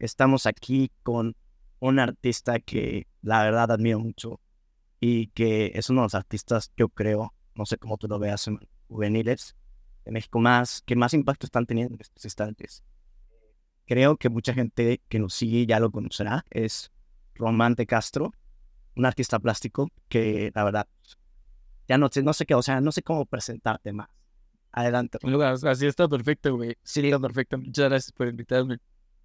estamos aquí con un artista que la verdad admiro mucho y que es uno de los artistas, yo creo, no sé cómo tú lo veas en juveniles de México más, que más impacto están teniendo en estos instantes. Creo que mucha gente que nos sigue ya lo conocerá, es Román de Castro, un artista plástico que la verdad ya no sé, no sé qué, o sea, no sé cómo presentarte más. Adelante. Así está perfecto, güey. Sí, está perfecto. Muchas gracias por invitarme.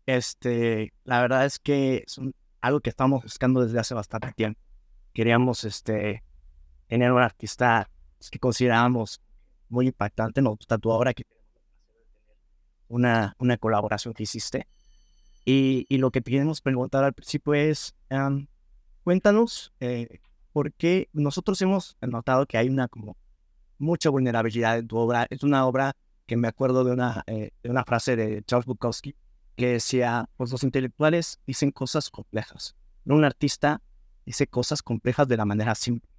Este, la verdad es que es algo que estamos buscando desde hace bastante tiempo. Queríamos este, tener un artista que consideramos muy impactante. Nos gusta tu obra, que una, una colaboración que hiciste. Y, y lo que queremos preguntar al principio es, cuéntanos eh, por qué nosotros hemos notado que hay una como mucha vulnerabilidad en tu obra. Es una obra que me acuerdo de una, eh, de una frase de Charles Bukowski que decía, pues los intelectuales dicen cosas complejas, un artista dice cosas complejas de la manera simple.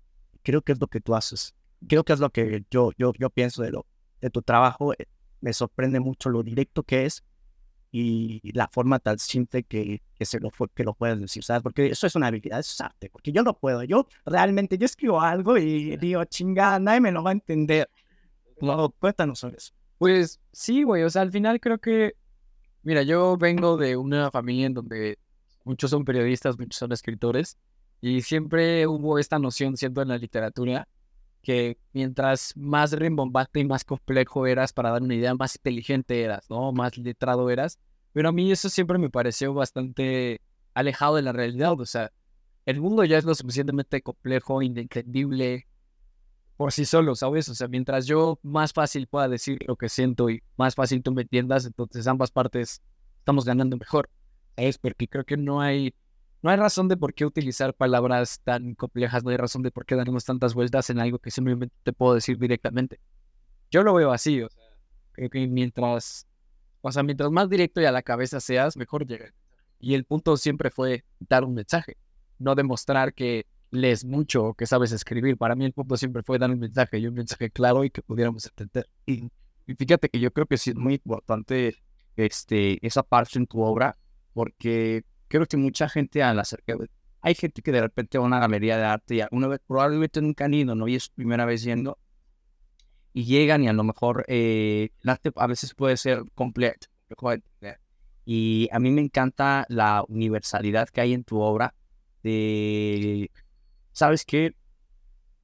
Creo que es lo que tú haces. Creo que es lo que yo, yo, yo pienso de, lo, de tu trabajo. Eh, me sorprende mucho lo directo que es y la forma tan simple que, que, se lo, que lo puedes decir, ¿sabes? Porque eso es una habilidad, eso es arte, porque yo no puedo, yo realmente, yo escribo algo y digo, chingada, nadie me lo va a entender. No, cuéntanos sobre eso. Pues sí, güey, o sea, al final creo que, mira, yo vengo de una familia en donde muchos son periodistas, muchos son escritores, y siempre hubo esta noción, siendo en la literatura, que mientras más rimbombante y más complejo eras para dar una idea, más inteligente eras, ¿no? Más letrado eras. Pero a mí eso siempre me pareció bastante alejado de la realidad. O sea, el mundo ya es lo suficientemente complejo, inentendible por sí solo, ¿sabes? O sea, mientras yo más fácil pueda decir lo que siento y más fácil tú me entiendas, entonces ambas partes estamos ganando mejor. Es porque creo que no hay no hay razón de por qué utilizar palabras tan complejas, no hay razón de por qué darnos tantas vueltas en algo que simplemente te puedo decir directamente. Yo lo veo así, o sea, que mientras, o sea, mientras más directo y a la cabeza seas, mejor llega. Y el punto siempre fue dar un mensaje, no demostrar que lees mucho que sabes escribir. Para mí el punto siempre fue dar un mensaje y un mensaje claro y que pudiéramos entender. Y, y fíjate que yo creo que sí es muy importante este, esa parte en tu obra, porque creo que mucha gente al acercar, hay gente que de repente va a una galería de arte y una vez probablemente nunca han ido, ¿no? Y es su primera vez yendo y llegan y a lo mejor eh, el arte a veces puede ser completo. Y a mí me encanta la universalidad que hay en tu obra de, ¿sabes qué?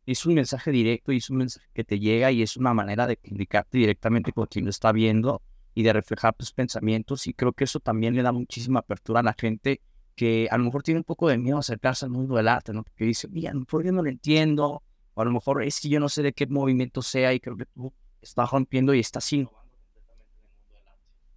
Es un mensaje directo y es un mensaje que te llega y es una manera de comunicarte directamente con quien lo está viendo y de reflejar tus pensamientos y creo que eso también le da muchísima apertura a la gente que a lo mejor tiene un poco de miedo a acercarse al mundo del arte, ¿no? Porque dice, mira, por yo no lo entiendo, o a lo mejor es que yo no sé de qué movimiento sea y creo que tú estás rompiendo y estás innovando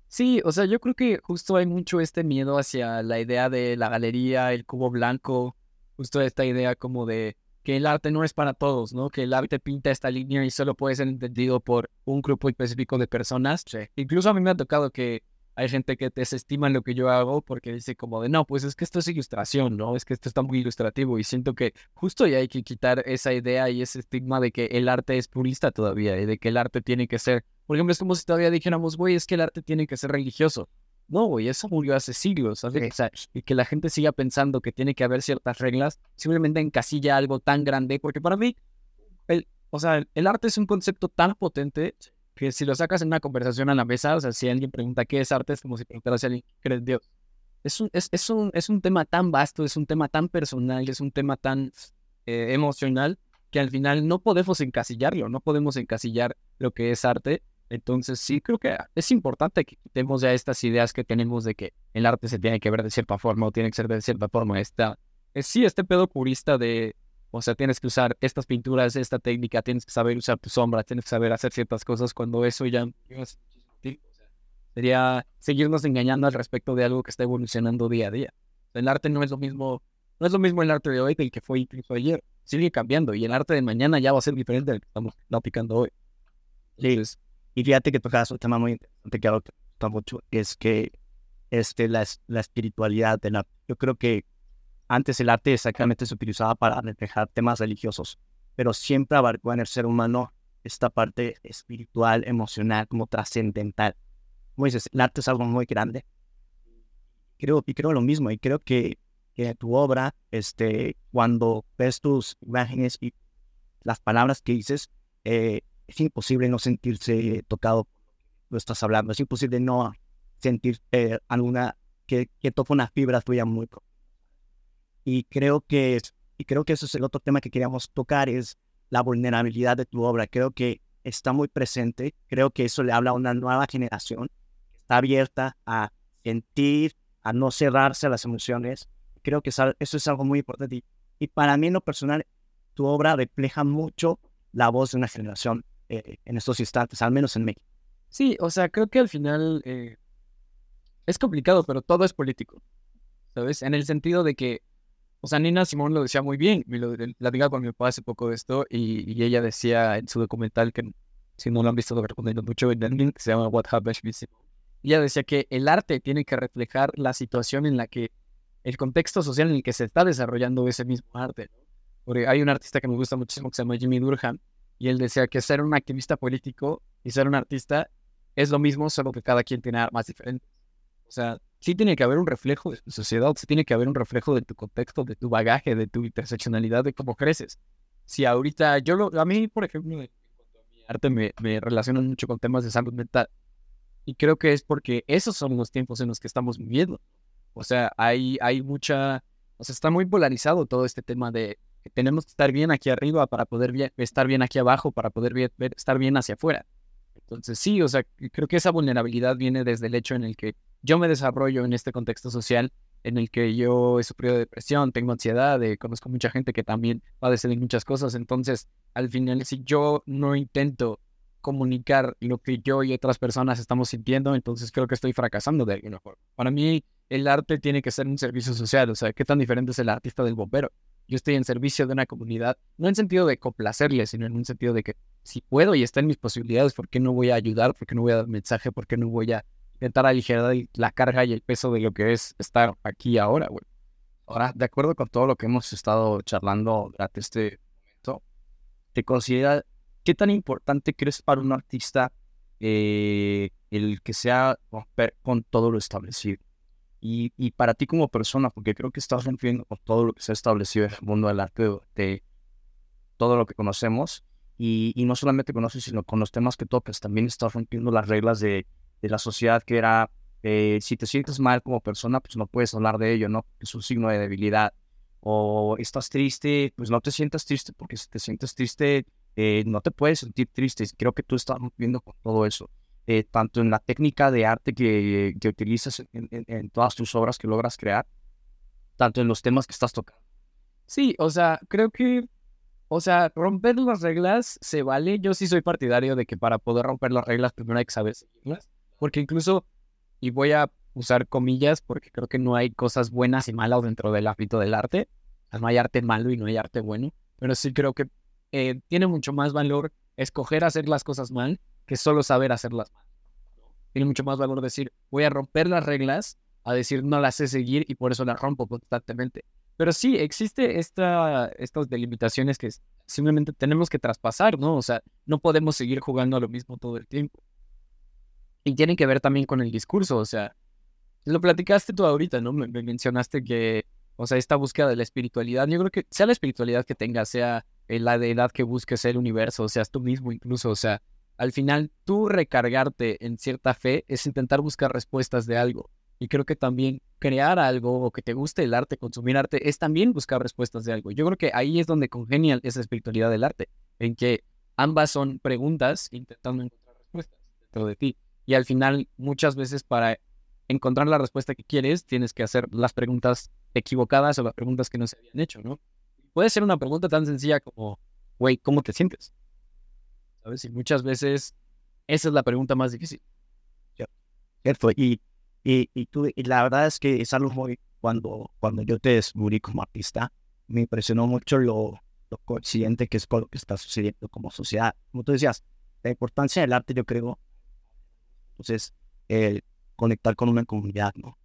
Sí, o sea, yo creo que justo hay mucho este miedo hacia la idea de la galería, el cubo blanco, justo esta idea como de que el arte no es para todos, ¿no? Que el arte pinta esta línea y solo puede ser entendido por un grupo específico de personas. Incluso a mí me ha tocado que hay gente que desestima lo que yo hago porque dice como de, no, pues es que esto es ilustración, ¿no? Es que esto está muy ilustrativo y siento que justo ya hay que quitar esa idea y ese estigma de que el arte es purista todavía y de que el arte tiene que ser, por ejemplo, es como si todavía dijéramos, güey, es que el arte tiene que ser religioso. No, güey, eso murió hace siglos, ¿sabes? O sea, y que la gente siga pensando que tiene que haber ciertas reglas, simplemente encasilla algo tan grande, porque para mí, el, o sea, el arte es un concepto tan potente que si lo sacas en una conversación a la mesa, o sea, si alguien pregunta qué es arte, es como si preguntara si alguien cree en Dios. Es un, es, es, un, es un tema tan vasto, es un tema tan personal, es un tema tan eh, emocional, que al final no podemos encasillarlo, no podemos encasillar lo que es arte entonces sí creo que es importante que quitemos ya estas ideas que tenemos de que el arte se tiene que ver de cierta forma o tiene que ser de cierta forma. Esta, es, sí, este pedo purista de, o sea, tienes que usar estas pinturas, esta técnica, tienes que saber usar tu sombra, tienes que saber hacer ciertas cosas cuando eso ya sería seguirnos engañando al respecto de algo que está evolucionando día a día. El arte no es lo mismo, no es lo mismo el arte de hoy que el que fue incluso ayer. Sigue cambiando y el arte de mañana ya va a ser diferente del que estamos aplicando hoy. Entonces, y fíjate que tocas un tema muy interesante que gusta mucho, es que este, la, la espiritualidad del arte. Yo creo que antes el arte exactamente se utilizaba para reflejar temas religiosos, pero siempre abarcó en el ser humano esta parte espiritual, emocional, como trascendental. Como dices, el arte es algo muy grande. creo, y creo lo mismo, y creo que, que tu obra, este, cuando ves tus imágenes y las palabras que dices, eh, es imposible no sentirse tocado lo estás hablando, es imposible no sentir eh, alguna, que, que toca una fibra tuya muy Y creo que, y creo que eso es el otro tema que queríamos tocar, es la vulnerabilidad de tu obra. Creo que está muy presente, creo que eso le habla a una nueva generación que está abierta a sentir, a no cerrarse a las emociones. Creo que eso es algo muy importante. Y, para mí en lo personal, tu obra refleja mucho la voz de una generación eh, en estos instantes, al menos en México. Sí, o sea, creo que al final eh, es complicado, pero todo es político, ¿sabes? En el sentido de que, o sea, Nina Simón lo decía muy bien, me lo platicaba con mi papá hace poco de esto, y, ella decía en su documental, que si no lo han visto, lo recomiendo mucho, en el que se llama What Happened ella decía que el arte tiene que reflejar la situación en la que, el contexto social en el que se está desarrollando ese mismo arte, Porque hay un artista que me gusta muchísimo que se llama Jimmy Durham, y él decía que ser un activista político y ser un artista es lo mismo, solo que cada quien tiene armas diferentes. O sea, sí tiene que haber un reflejo de tu sociedad, sí tiene que haber un reflejo de tu contexto, de tu bagaje, de tu interseccionalidad, de cómo creces. Si ahorita, yo lo, a mí, por ejemplo, en cuanto a mi arte me, me relaciono mucho con temas de salud mental. Y creo que es porque esos son los tiempos en los que estamos viviendo. O sea, hay, hay mucha, o sea, está muy polarizado todo este tema de tenemos que estar bien aquí arriba para poder estar bien aquí abajo, para poder estar bien hacia afuera. Entonces, sí, o sea, creo que esa vulnerabilidad viene desde el hecho en el que yo me desarrollo en este contexto social, en el que yo he sufrido depresión, tengo ansiedad, eh, conozco mucha gente que también padece de muchas cosas. Entonces, al final, si yo no intento comunicar lo que yo y otras personas estamos sintiendo, entonces creo que estoy fracasando de alguna forma. Para mí, el arte tiene que ser un servicio social, o sea, ¿qué tan diferente es el artista del bombero? Yo estoy en servicio de una comunidad, no en sentido de complacerle, sino en un sentido de que si puedo y está en mis posibilidades, ¿por qué no voy a ayudar? ¿Por qué no voy a dar mensaje? ¿Por qué no voy a intentar aligerar la carga y el peso de lo que es estar aquí ahora? Ahora, de acuerdo con todo lo que hemos estado charlando durante este momento, ¿te considera qué tan importante crees para un artista eh, el que sea romper con todo lo establecido? Y, y, para ti como persona, porque creo que estás rompiendo con todo lo que se ha establecido en el mundo del arte, de todo lo que conocemos, y, no solamente conoces, sino con los temas que tocas, también estás rompiendo las reglas de, de la sociedad que era, eh, si te sientes mal como persona, pues no puedes hablar de ello, ¿no? Es un signo de debilidad. O estás triste, pues no te sientas triste, porque si te sientes triste, eh, no te puedes sentir triste. Creo que tú estás rompiendo con todo eso. Eh, tanto en la técnica de arte que, que utilizas en, en todas tus obras que logras crear, tanto en los temas que estás tocando. Sí, o sea, creo que o sea, romper las reglas se vale. Yo sí soy partidario de que para poder romper las reglas primero hay que saber seguirlas. Porque incluso, y voy a usar comillas porque creo que no hay cosas buenas y malas dentro del ámbito del arte. no hay arte malo y no hay arte bueno. Pero sí creo que eh, tiene mucho más valor escoger hacer las cosas mal que solo saber hacerlas mal. Tiene mucho más valor decir, voy a romper las reglas, a decir, no las sé seguir y por eso las rompo constantemente. Pero sí, existe esta, estas delimitaciones que simplemente tenemos que traspasar, ¿no? O sea, no podemos seguir jugando a lo mismo todo el tiempo. Y tiene que ver también con el discurso, o sea, lo platicaste tú ahorita, ¿no? Me, mencionaste que, o sea, esta búsqueda de la espiritualidad, yo creo que sea la espiritualidad que tengas, sea la deidad que busques el universo, seas tú mismo incluso, o sea, al final tú recargarte en cierta fe es intentar buscar respuestas de algo. Y creo que también crear algo o que te guste el arte, consumir arte, es también buscar respuestas de algo. Yo creo que ahí es donde congenia esa espiritualidad del arte, en que ambas son preguntas intentando encontrar respuestas dentro de ti. Y al final, muchas veces para encontrar la respuesta que quieres, tienes que hacer las preguntas equivocadas o las preguntas que no se habían hecho, ¿no? Puede ser una pregunta tan sencilla como, güey, ¿cómo te sientes? ¿Sabes? Y muchas veces esa es la pregunta más difícil. Cierto, y y, y, tú, y la verdad es que es algo muy, cuando, cuando yo te descubrí como artista, me impresionó mucho lo, lo coincidente que es con lo que está sucediendo como sociedad. Como tú decías, la importancia del arte, yo creo, entonces, el conectar con una comunidad, ¿no?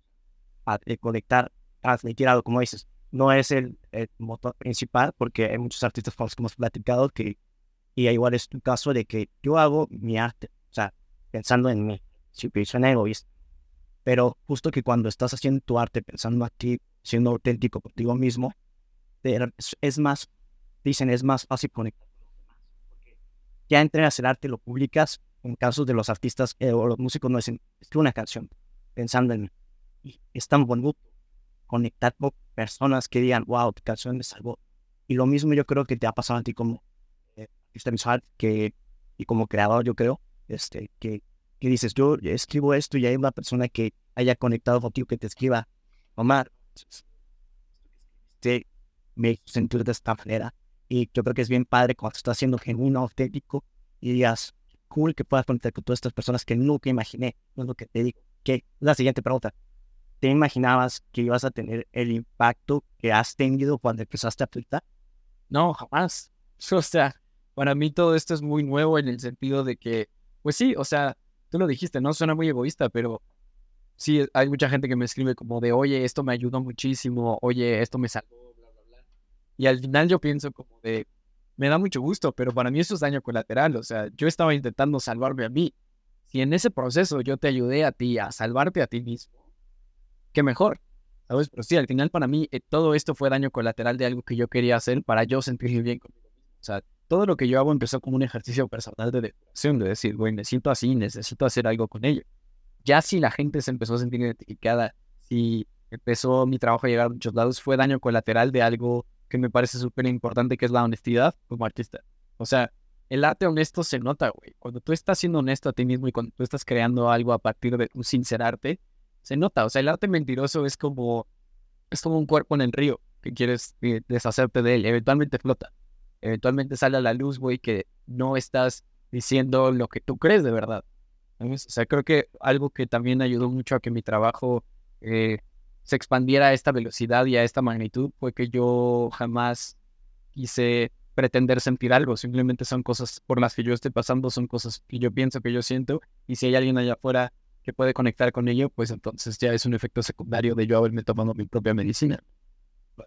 El conectar, transmitir algo, como dices, no es el, el, motor principal, porque hay muchos artistas con los que hemos platicado que, y igual es tu caso de que yo hago mi arte, o sea, pensando en mí, si en egoísta, pero justo que cuando estás haciendo tu arte, pensando a ti, siendo auténtico contigo mismo, es más, dicen, es más fácil conectar ya entregas el arte, lo publicas. En casos de los artistas eh, o los músicos, no dicen, escribe una canción pensando en y es tan bonito conectar con personas que digan, wow, tu canción me salvó. Y lo mismo yo creo que te ha pasado a ti como visual que, y como creador, yo creo, este, que, que dices, yo escribo esto y hay una persona que haya conectado contigo que te escriba, Omar, te me sentir de esta manera. Y yo creo que es bien padre cuando estás siendo genuino, auténtico y digas, cool que puedas conectar con todas estas personas que nunca imaginé. No es lo que te digo. Que la siguiente pregunta. ¿Te imaginabas que ibas a tener el impacto que has tenido cuando empezaste a Twitter? No, jamás. O sea, para mí todo esto es muy nuevo en el sentido de que, pues sí, o sea, tú lo dijiste, no suena muy egoísta, pero sí, hay mucha gente que me escribe como de, oye, esto me ayudó muchísimo, oye, esto me salvó y al final yo pienso como de, me da mucho gusto, pero para mí eso es daño colateral. O sea, yo estaba intentando salvarme a mí. Si en ese proceso yo te ayudé a ti a salvarte a ti mismo, qué mejor. ¿Sabes? Pero sí, al final para mí eh, todo esto fue daño colateral de algo que yo quería hacer para yo sentirme bien conmigo mismo. O sea, todo lo que yo hago empezó como un ejercicio personal de depuración, de decir, güey, necesito así, necesito hacer algo con ello. Ya si la gente se empezó a sentir identificada, si empezó mi trabajo a llegar a muchos lados, fue daño colateral de algo que me parece súper importante, que es la honestidad como artista. O sea, el arte honesto se nota, güey. Cuando tú estás siendo honesto a ti mismo y cuando tú estás creando algo a partir de un sincerarte, se nota. O sea, el arte mentiroso es como, es como un cuerpo en el río que quieres eh, deshacerte de él. Eventualmente flota. Eventualmente sale a la luz, güey, que no estás diciendo lo que tú crees de verdad. O sea, creo que algo que también ayudó mucho a que mi trabajo eh, se expandiera a esta velocidad y a esta magnitud fue que yo jamás quise pretender sentir algo, simplemente son cosas por las que yo estoy pasando, son cosas que yo pienso, que yo siento, y si hay alguien allá afuera que puede conectar con ello, pues entonces ya es un efecto secundario de yo haberme tomado mi propia medicina.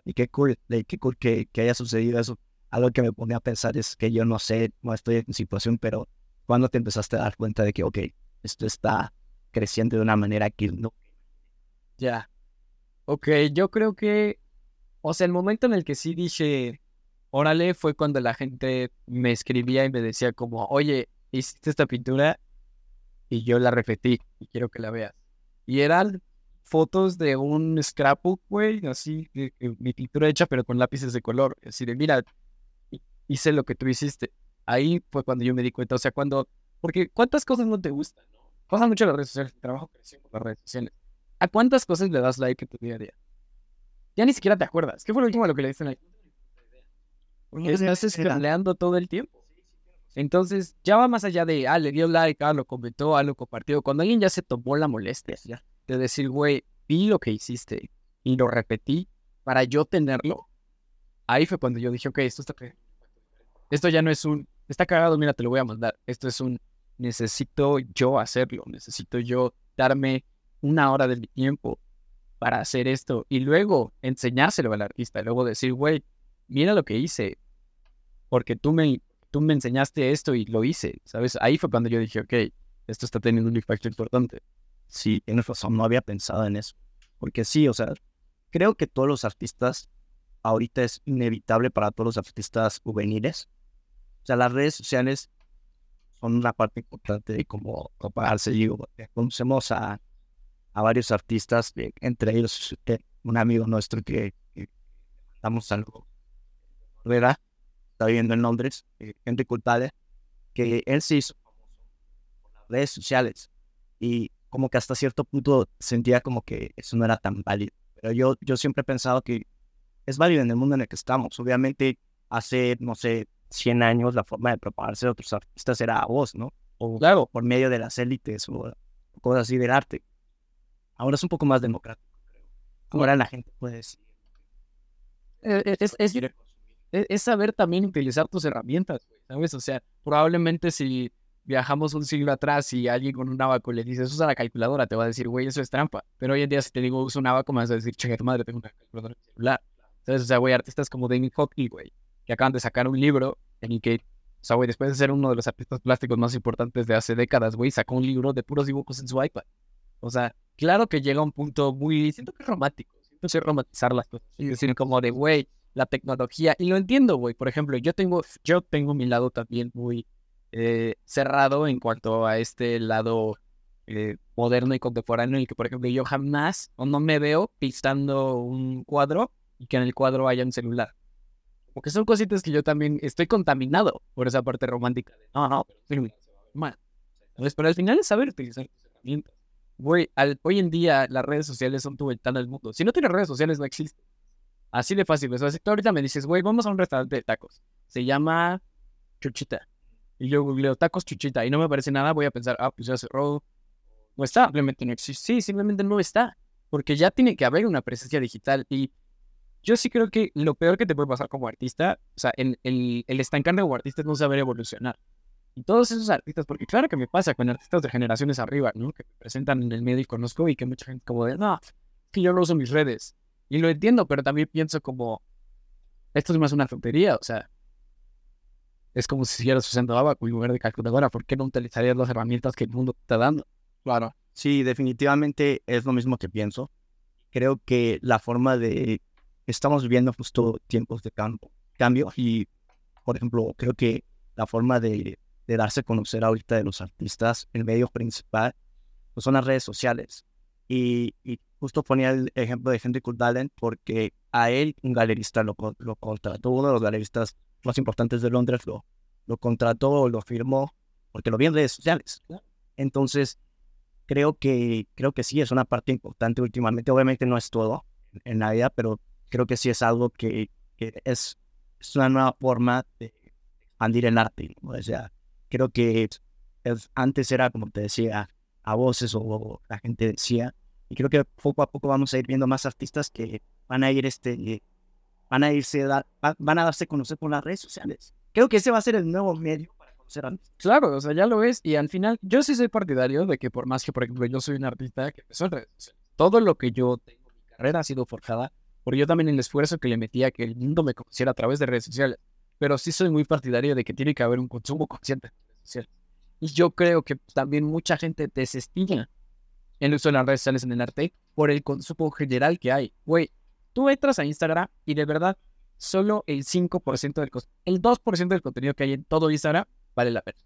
Y qué cool, qué cool que, que haya sucedido eso. Algo que me pone a pensar es que yo no sé, no estoy en situación, pero cuando te empezaste a dar cuenta de que, ok, esto está creciendo de una manera que no. Ya, Ok, yo creo que, o sea, el momento en el que sí dije, órale, fue cuando la gente me escribía y me decía como, oye, hiciste esta pintura y yo la repetí y quiero que la veas. Y eran fotos de un scrapbook, güey, así, mi pintura hecha pero con lápices de color. Es decir, mira, hice lo que tú hiciste. Ahí fue cuando yo me di cuenta, o sea, cuando, porque ¿cuántas cosas no te gustan? ¿no? Pasan mucho las redes sociales, el trabajo creció con las redes sociales. ¿A cuántas cosas le das like en tu día a día? Ya ni siquiera te acuerdas. ¿Qué fue lo último a lo que le diste like? Estás scrolleando todo el tiempo. Entonces, ya va más allá de, ah, le dio like, ah, lo comentó, ah, lo compartió. Cuando alguien ya se tomó la molestia de decir, güey, vi lo que hiciste y lo repetí para yo tenerlo, ahí fue cuando yo dije, ok, esto está Esto ya no es un, está cagado, mira, te lo voy a mandar. Esto es un, necesito yo hacerlo, necesito yo darme una hora de mi tiempo para hacer esto y luego enseñárselo al artista, luego decir, güey, mira lo que hice, porque tú me, tú me enseñaste esto y lo hice, ¿sabes? Ahí fue cuando yo dije, ok, esto está teniendo un impacto importante. Sí, tienes razón, no había pensado en eso, porque sí, o sea, creo que todos los artistas, ahorita es inevitable para todos los artistas juveniles, o sea, las redes sociales son una parte importante de cómo propagarse, digo, conocemos a a varios artistas, entre ellos eh, un amigo nuestro que, estamos algo Herrera, está viviendo en Londres, eh, gente culpable, que él se hizo por las redes sociales. Y como que hasta cierto punto sentía como que eso no era tan válido. Pero yo, yo siempre he pensado que es válido en el mundo en el que estamos. Obviamente, hace, no sé, 100 años la forma de propagarse de otros artistas era a voz, ¿no? O claro, por medio de las élites o cosas así del arte. Ahora es un poco más democrático, creo. Ahora la gente puede decir. Eh, es, es, saber también utilizar tus herramientas, ¿sabes? O sea, probablemente si viajamos un siglo atrás y alguien con un abaco le dices usa la calculadora, te va a decir, güey, eso es trampa. Pero hoy en día si te digo usa un abaco, me vas a decir, che, tu madre, tengo una calculadora celular. ¿Sabes? O sea, güey, artistas como David Hockney, güey, que acaban de sacar un libro en el que, o sea, güey, después de ser uno de los artistas plásticos más importantes de hace décadas, güey, sacó un libro de puros dibujos en su iPad. O sea, claro que llega a un punto muy, siento que es romántico, siento que es romantizar las cosas, es decir, como de, güey, la tecnología, y lo entiendo, güey, por ejemplo, yo tengo, yo tengo mi lado también muy eh, cerrado en cuanto a este lado eh, moderno y contemporáneo, y que, por ejemplo, yo jamás o no me veo pintando un cuadro y que en el cuadro haya un celular. Porque son cositas que yo también estoy contaminado por esa parte romántica. De, no, no, pero mal. Entonces, pero al final es saber utilizar herramientas. Güey, hoy en día las redes sociales son tu ventana al mundo. Si no tienes redes sociales, no existe. Así de fácil. O sea, si tú ahorita me dices, güey, vamos a un restaurante de tacos. Se llama Chuchita. Y yo googleo tacos Chuchita y no me aparece nada, voy a pensar, ah, pues ya cerró. No está, simplemente no existe. Sí, simplemente no está. Porque ya tiene que haber una presencia digital. Y yo sí creo que lo peor que te puede pasar como artista, o sea, el, el, el estancarme como artista es no saber evolucionar. Y todos esos artistas, porque claro que me pasa con artistas de generaciones arriba, ¿no? Que me presentan en el medio y conozco y que mucha gente como de, no, que yo no uso mis redes. Y lo entiendo, pero también pienso como, esto es más una tontería, o sea, es como si siguieras usando Abaco en lugar de calculadora, ¿por qué no utilizarías las herramientas que el mundo te está dando? Claro. Sí, definitivamente es lo mismo que pienso. Creo que la forma de estamos viviendo justo tiempos de cambio, cambio y, por ejemplo, creo que la forma de, darse a conocer ahorita de los artistas, el medio principal, pues son las redes sociales. Y, justo ponía el ejemplo de Henry Kurdalen porque a él un galerista lo, lo contrató, uno de los galeristas más importantes de Londres lo, lo contrató lo firmó porque lo vi en redes sociales. Entonces, creo que, creo que sí es una parte importante últimamente. Obviamente no es todo en la vida, pero creo que sí es algo que, es, es, una nueva forma de expandir el arte. O sea, creo que antes era, como te decía, a voces o, la gente decía, y creo que poco a poco vamos a ir viendo más artistas que van a ir este van a irse a van a darse a conocer por las redes sociales. Creo que ese va a ser el nuevo medio Claro, o sea, ya lo es. Y al final, yo sí soy partidario de que por más que, por ejemplo, yo soy un artista que empezó en redes sociales, todo lo que yo tengo, mi carrera ha sido forjada por yo también el esfuerzo que le metía a que el mundo me conociera a través de redes sociales. Pero sí soy muy partidario de que tiene que haber un consumo consciente de redes sociales. Y yo creo que también mucha gente desestima el uso de las redes sociales en el arte por el consumo general que hay. Güey, tú entras a Instagram y de verdad solo el 5% del el 2% del contenido que hay en todo Instagram vale la pena.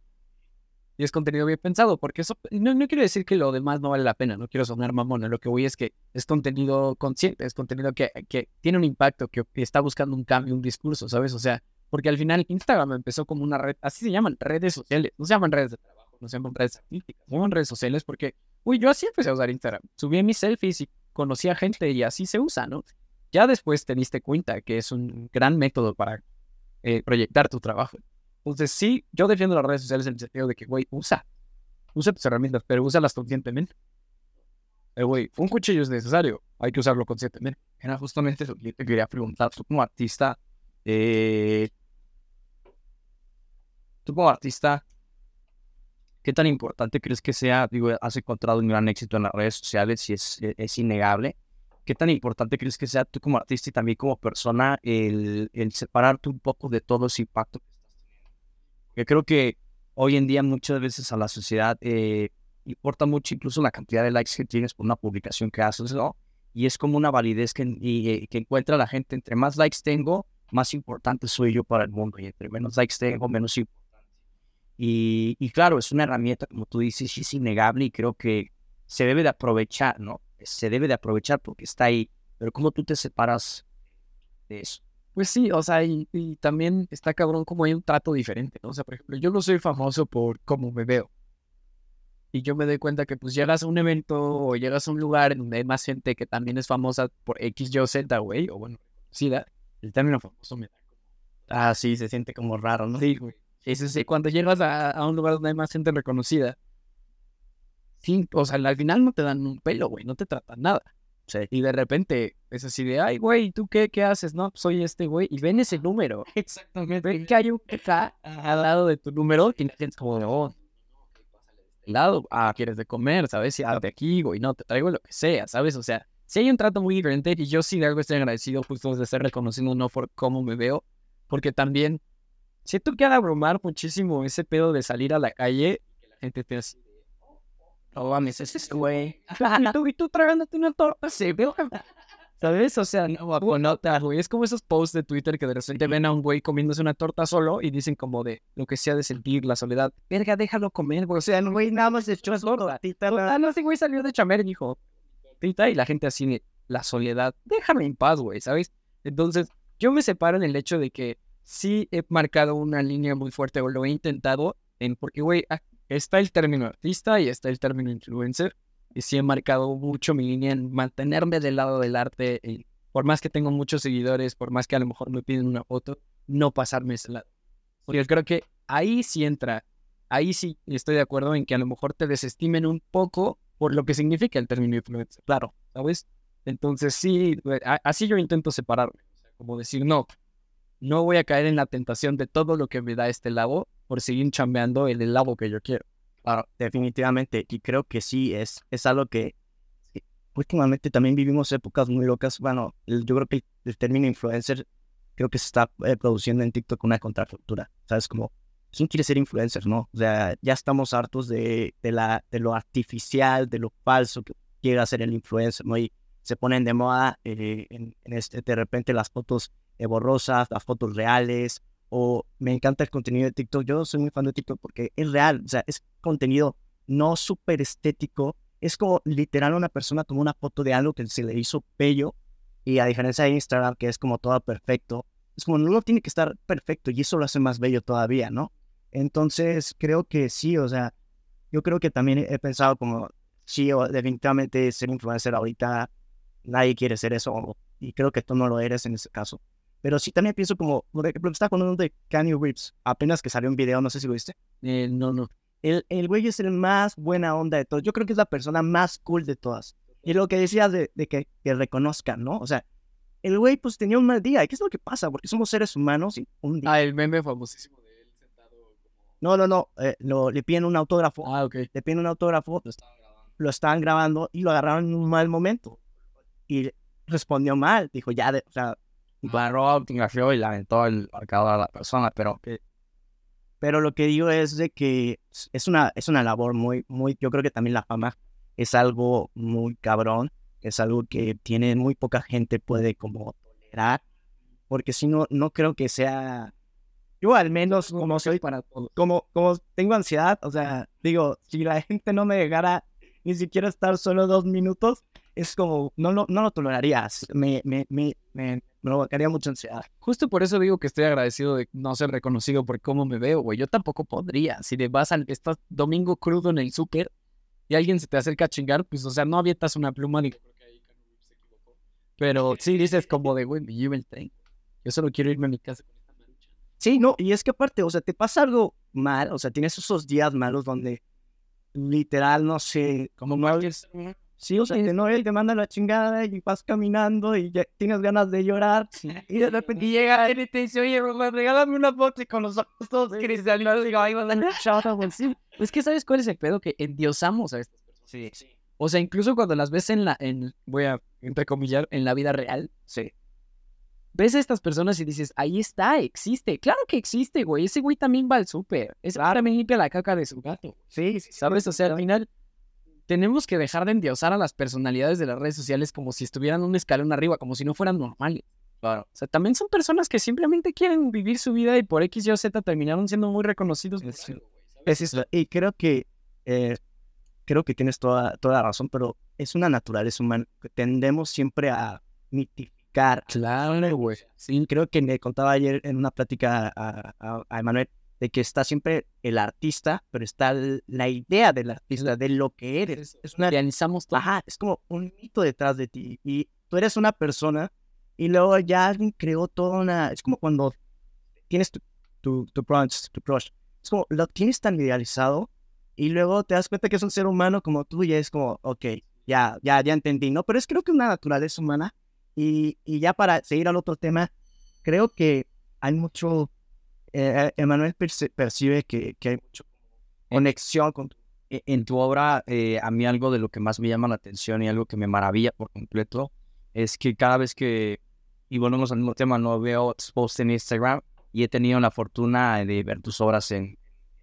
Y es contenido bien pensado, porque eso no, no quiero decir que lo demás no vale la pena, no quiero sonar mamón, lo que voy es que es contenido consciente, es contenido que, que tiene un impacto, que, está buscando un cambio, un discurso, ¿sabes? O sea, porque al final Instagram empezó como una red, así se llaman, redes sociales, no se llaman redes de trabajo, no se llaman redes artísticas, redes sociales porque, uy, yo así empecé a usar Instagram, subí mis selfies y conocí a gente y así se usa, ¿no? Ya después te diste cuenta que es un gran método para eh, proyectar tu trabajo. Entonces, sí, yo defiendo las redes sociales en el sentido de que, güey, usa. Usa tus herramientas, pero úsalas conscientemente. Eh, güey, un cuchillo es necesario, hay que usarlo conscientemente. Era justamente eso que te quería preguntar. Tú como artista, eh, tú como artista, ¿qué tan importante crees que sea? Digo, has encontrado un gran éxito en las redes sociales y es, es innegable. ¿Qué tan importante crees que sea tú como artista y también como persona el, el separarte un poco de todo ese impacto que creo que hoy en día muchas veces a la sociedad eh, importa mucho incluso la cantidad de likes que tienes por una publicación que haces, ¿no? Y es como una validez que, eh, que encuentra la gente. Entre más likes tengo, más importante soy yo para el mundo. Y entre menos likes tengo, menos importante. Y claro, es una herramienta, como tú dices, es innegable y creo que se debe de aprovechar, ¿no? Se debe de aprovechar porque está ahí. Pero ¿cómo tú te separas de eso? Pues sí, o sea, y, también está cabrón como hay un trato diferente, ¿no? O sea, por ejemplo, yo no soy famoso por cómo me veo. Y yo me doy cuenta que pues llegas a un evento o llegas a un lugar donde hay más gente que también es famosa por X, Y o Z, güey, o bueno, sí, el término famoso me da como... Ah, sí, se siente como raro, ¿no? Sí, güey. Sí, sí. Cuando llegas a, a un lugar donde hay más gente reconocida, sí, o sea, al final no te dan un pelo, güey, no te tratan nada. Y de repente es así de, ay, güey, ¿tú qué, qué haces? No, soy este güey. Y ven ese número. Exactamente. Ven que hay un está al lado de tu número y la gente es como, oh, lado, ah, quieres de comer, ¿sabes? Y ah, de aquí, güey, no, te traigo lo que sea, ¿sabes? O sea, si hay un trato muy diferente y yo sí de algo estoy agradecido justo de ser reconocido no por cómo me veo, porque también siento que ha de abrumar muchísimo ese pedo de salir a la calle la gente esté así No mames, ese es güey. y tú, y tú tragándote una torta, sí, veo. ¿Sabes? O sea, no, no, güey. Es como esos posts de Twitter que de repente ven a un güey comiéndose una torta solo y dicen como de lo que sea de sentir la soledad. Verga, déjalo comer, güey. O sea, el güey nada más echó es torta. Ah, no, ese güey salió de chamer y dijo, tita, y la gente así, la soledad, déjame en paz, güey, ¿sabes? Entonces, yo me separo en el hecho de que sí he marcado una línea muy fuerte o lo he intentado, en porque, güey, está el término artista y está el término influencer y sí he marcado mucho mi línea en mantenerme del lado del arte, y por más que tengo muchos seguidores, por más que a lo mejor me piden una foto, no pasarme ese lado. Porque creo que ahí sí entra, ahí sí estoy de acuerdo en que a lo mejor te desestimen un poco por lo que significa el término influencer, claro, ¿sabes? Entonces sí, así yo intento separarme, como decir, no, no voy a caer en la tentación de todo lo que me da este lado por seguir chambeando el lado que yo quiero. Claro, definitivamente. Y creo que sí, es, es algo que últimamente también vivimos épocas muy locas. Bueno, yo creo que el, término influencer creo que se está eh, produciendo en TikTok una contracultura. ¿Sabes? Como, ¿quién quiere ser influencer, no? O sea, ya estamos hartos de, de, la, de lo artificial, de lo falso que quiere hacer el influencer, ¿no? Y se ponen de moda eh, en, este, de repente las fotos eh, borrosas, las fotos reales, o me encanta el contenido de TikTok. Yo soy muy fan de TikTok porque es real, o sea, es contenido no súper estético. Es como literal una persona tomó una foto de algo que se le hizo bello y a diferencia de Instagram, que es como todo perfecto, es como no tiene que estar perfecto y eso lo hace más bello todavía, ¿no? Entonces creo que sí, o sea, yo creo que también he pensado como, sí, definitivamente ser influencer ahorita, nadie quiere ser eso y creo que tú no lo eres en ese caso. Pero sí también pienso como, por ejemplo, está con uno de Kanye Reeves, apenas que salió un video, no sé si lo viste. Eh, no, no. El, el güey es el más buena onda de todos. Yo creo que es la persona más cool de todas. Y lo que decías de, de que, que, reconozcan, ¿no? O sea, el güey pues tenía un mal día. ¿Y qué es lo que pasa? Porque somos seres humanos y un día... Ah, el meme famosísimo de él sentado como... No, no, no. Eh, lo, le piden un autógrafo. Ah, ok. Le piden un autógrafo. Lo estaban grabando. Lo estaban grabando y lo agarraron en un mal momento. Y respondió mal. Dijo, ya, de, o sea, Barró, y lamentó el marcador a la persona, pero... Pero lo que digo es de que es una, es una labor muy, muy, yo creo que también la fama es algo muy cabrón, es algo que tiene muy poca gente puede como tolerar, porque si no, no creo que sea, yo al menos como soy, para como, como tengo ansiedad, o sea, digo, si la gente no me dejara ni siquiera estar solo dos minutos, es como, no, no, no lo tolerarías, me, me, me, me me provocaría mucha ansiedad. Justo por eso digo que estoy agradecido de no ser reconocido por cómo me veo, güey. Yo tampoco podría. Si te vas al, estás domingo crudo en el súper y alguien se te acerca a chingar, pues, o sea, no avientas una pluma ni... Pero sí dices como de, güey, me llevo el tren. Yo solo quiero irme a mi casa con esta marucha. Sí, no, y es que aparte, o sea, te pasa algo mal, o sea, tienes esos días malos donde literal, no sé, como no Sí, o sea, que no, él te manda la chingada y vas caminando y ya tienes ganas de llorar. Y de repente llega él y te dice, oye, regálame una foto y con los ojos todos cristalinos. Digo, ay, va a sí. Es que, ¿sabes cuál es el pedo? Que endiosamos a estas personas. Sí, sí. O sea, incluso cuando las ves en la, en, voy a entrecomillar, en la vida real. Sí. Ves a estas personas y dices, ahí está, existe. Claro que existe, güey. Ese güey también va al súper. Ese güey también limpia la caca de su gato. Sí, sí. ¿Sabes? O sea, al final tenemos que dejar de endiosar a las personalidades de las redes sociales como si estuvieran un escalón arriba, como si no fueran normales. Claro. O sea, también son personas que simplemente quieren vivir su vida y por X, Y o Z terminaron siendo muy reconocidos. Es, es eso. Y creo que, eh, creo que tienes toda, toda la razón, pero es una naturaleza humana que tendemos siempre a mitificar. Claro, güey. Sí, creo que me contaba ayer en una plática a, a, a Emanuel de que está siempre el artista, pero está la idea del artista, de lo que eres. Es una, realizamos todo. Ajá, es como un mito detrás de ti. Y tú eres una persona y luego ya alguien creó toda una... Es como cuando tienes tu, tu, tu, crush, tu crush. Es como lo tienes tan idealizado y luego te das cuenta que es un ser humano como tú y es como, ok, ya, ya, ya entendí, ¿no? Pero es creo que una naturaleza humana. Y, y ya para seguir al otro tema, creo que hay mucho eh, Emanuel percibe que, que, hay mucha conexión con e, En tu obra, eh, a mí algo de lo que más me llama la atención y algo que me maravilla por completo es que cada vez que, y volvemos al mismo tema, no veo posts en Instagram y he tenido la fortuna de ver tus obras en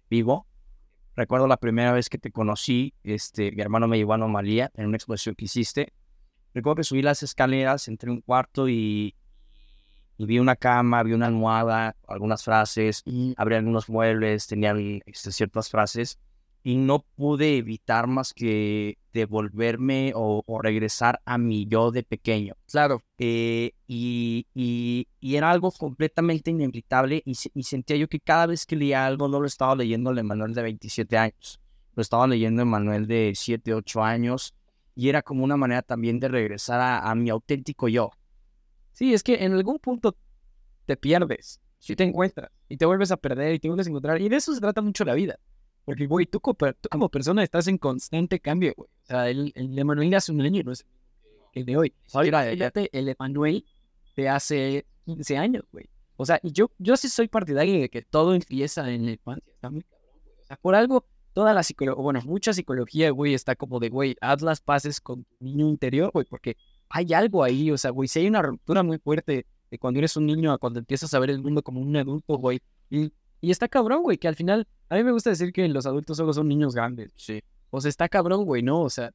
vivo, Recuerdo la primera vez que te conocí, este, mi hermano me llevó a Anomalía en una exposición que hiciste. Recuerdo que subí las escaleras, entré en un cuarto y, y vi una cama, vi una almohada, algunas frases, y abrí algunos muebles, tenían este, ciertas frases y no pude evitar más que devolverme o, o regresar a mi yo de pequeño. Claro. Eh, y, y, y era algo completamente inevitable y, y sentía yo que cada vez que leía algo no lo estaba leyendo el Emanuel de 27 años, lo estaba leyendo el Emanuel de 7, 8 años y era como una manera también de regresar a, a mi auténtico yo. Sí, es que en algún punto te pierdes, si te encuentras, y te vuelves a perder, y te vuelves a encontrar, y de eso se trata mucho la vida. Porque, güey, tú, como tú como persona estás en constante cambio, güey. O sea, el, el Emanuel hace un año no es el de hoy. Ahora, Ahora, fíjate, el Emanuel de hace 15 años, güey. O sea, yo, yo sí soy partidario de que todo empieza en la infancia. Está muy cabrón, güey. O sea, por algo, toda la psicología, bueno, mucha psicología, güey, está como de, güey, haz las paces con tu niño interior, güey, porque hay algo ahí, o sea, güey, si hay una ruptura muy fuerte de cuando eres un niño a cuando empiezas a ver el mundo como un adulto, güey. Y, y está cabrón, güey, que al final, a mí me gusta decir que los adultos solo son niños grandes. Sí. O sea, está cabrón, güey, ¿no? O sea,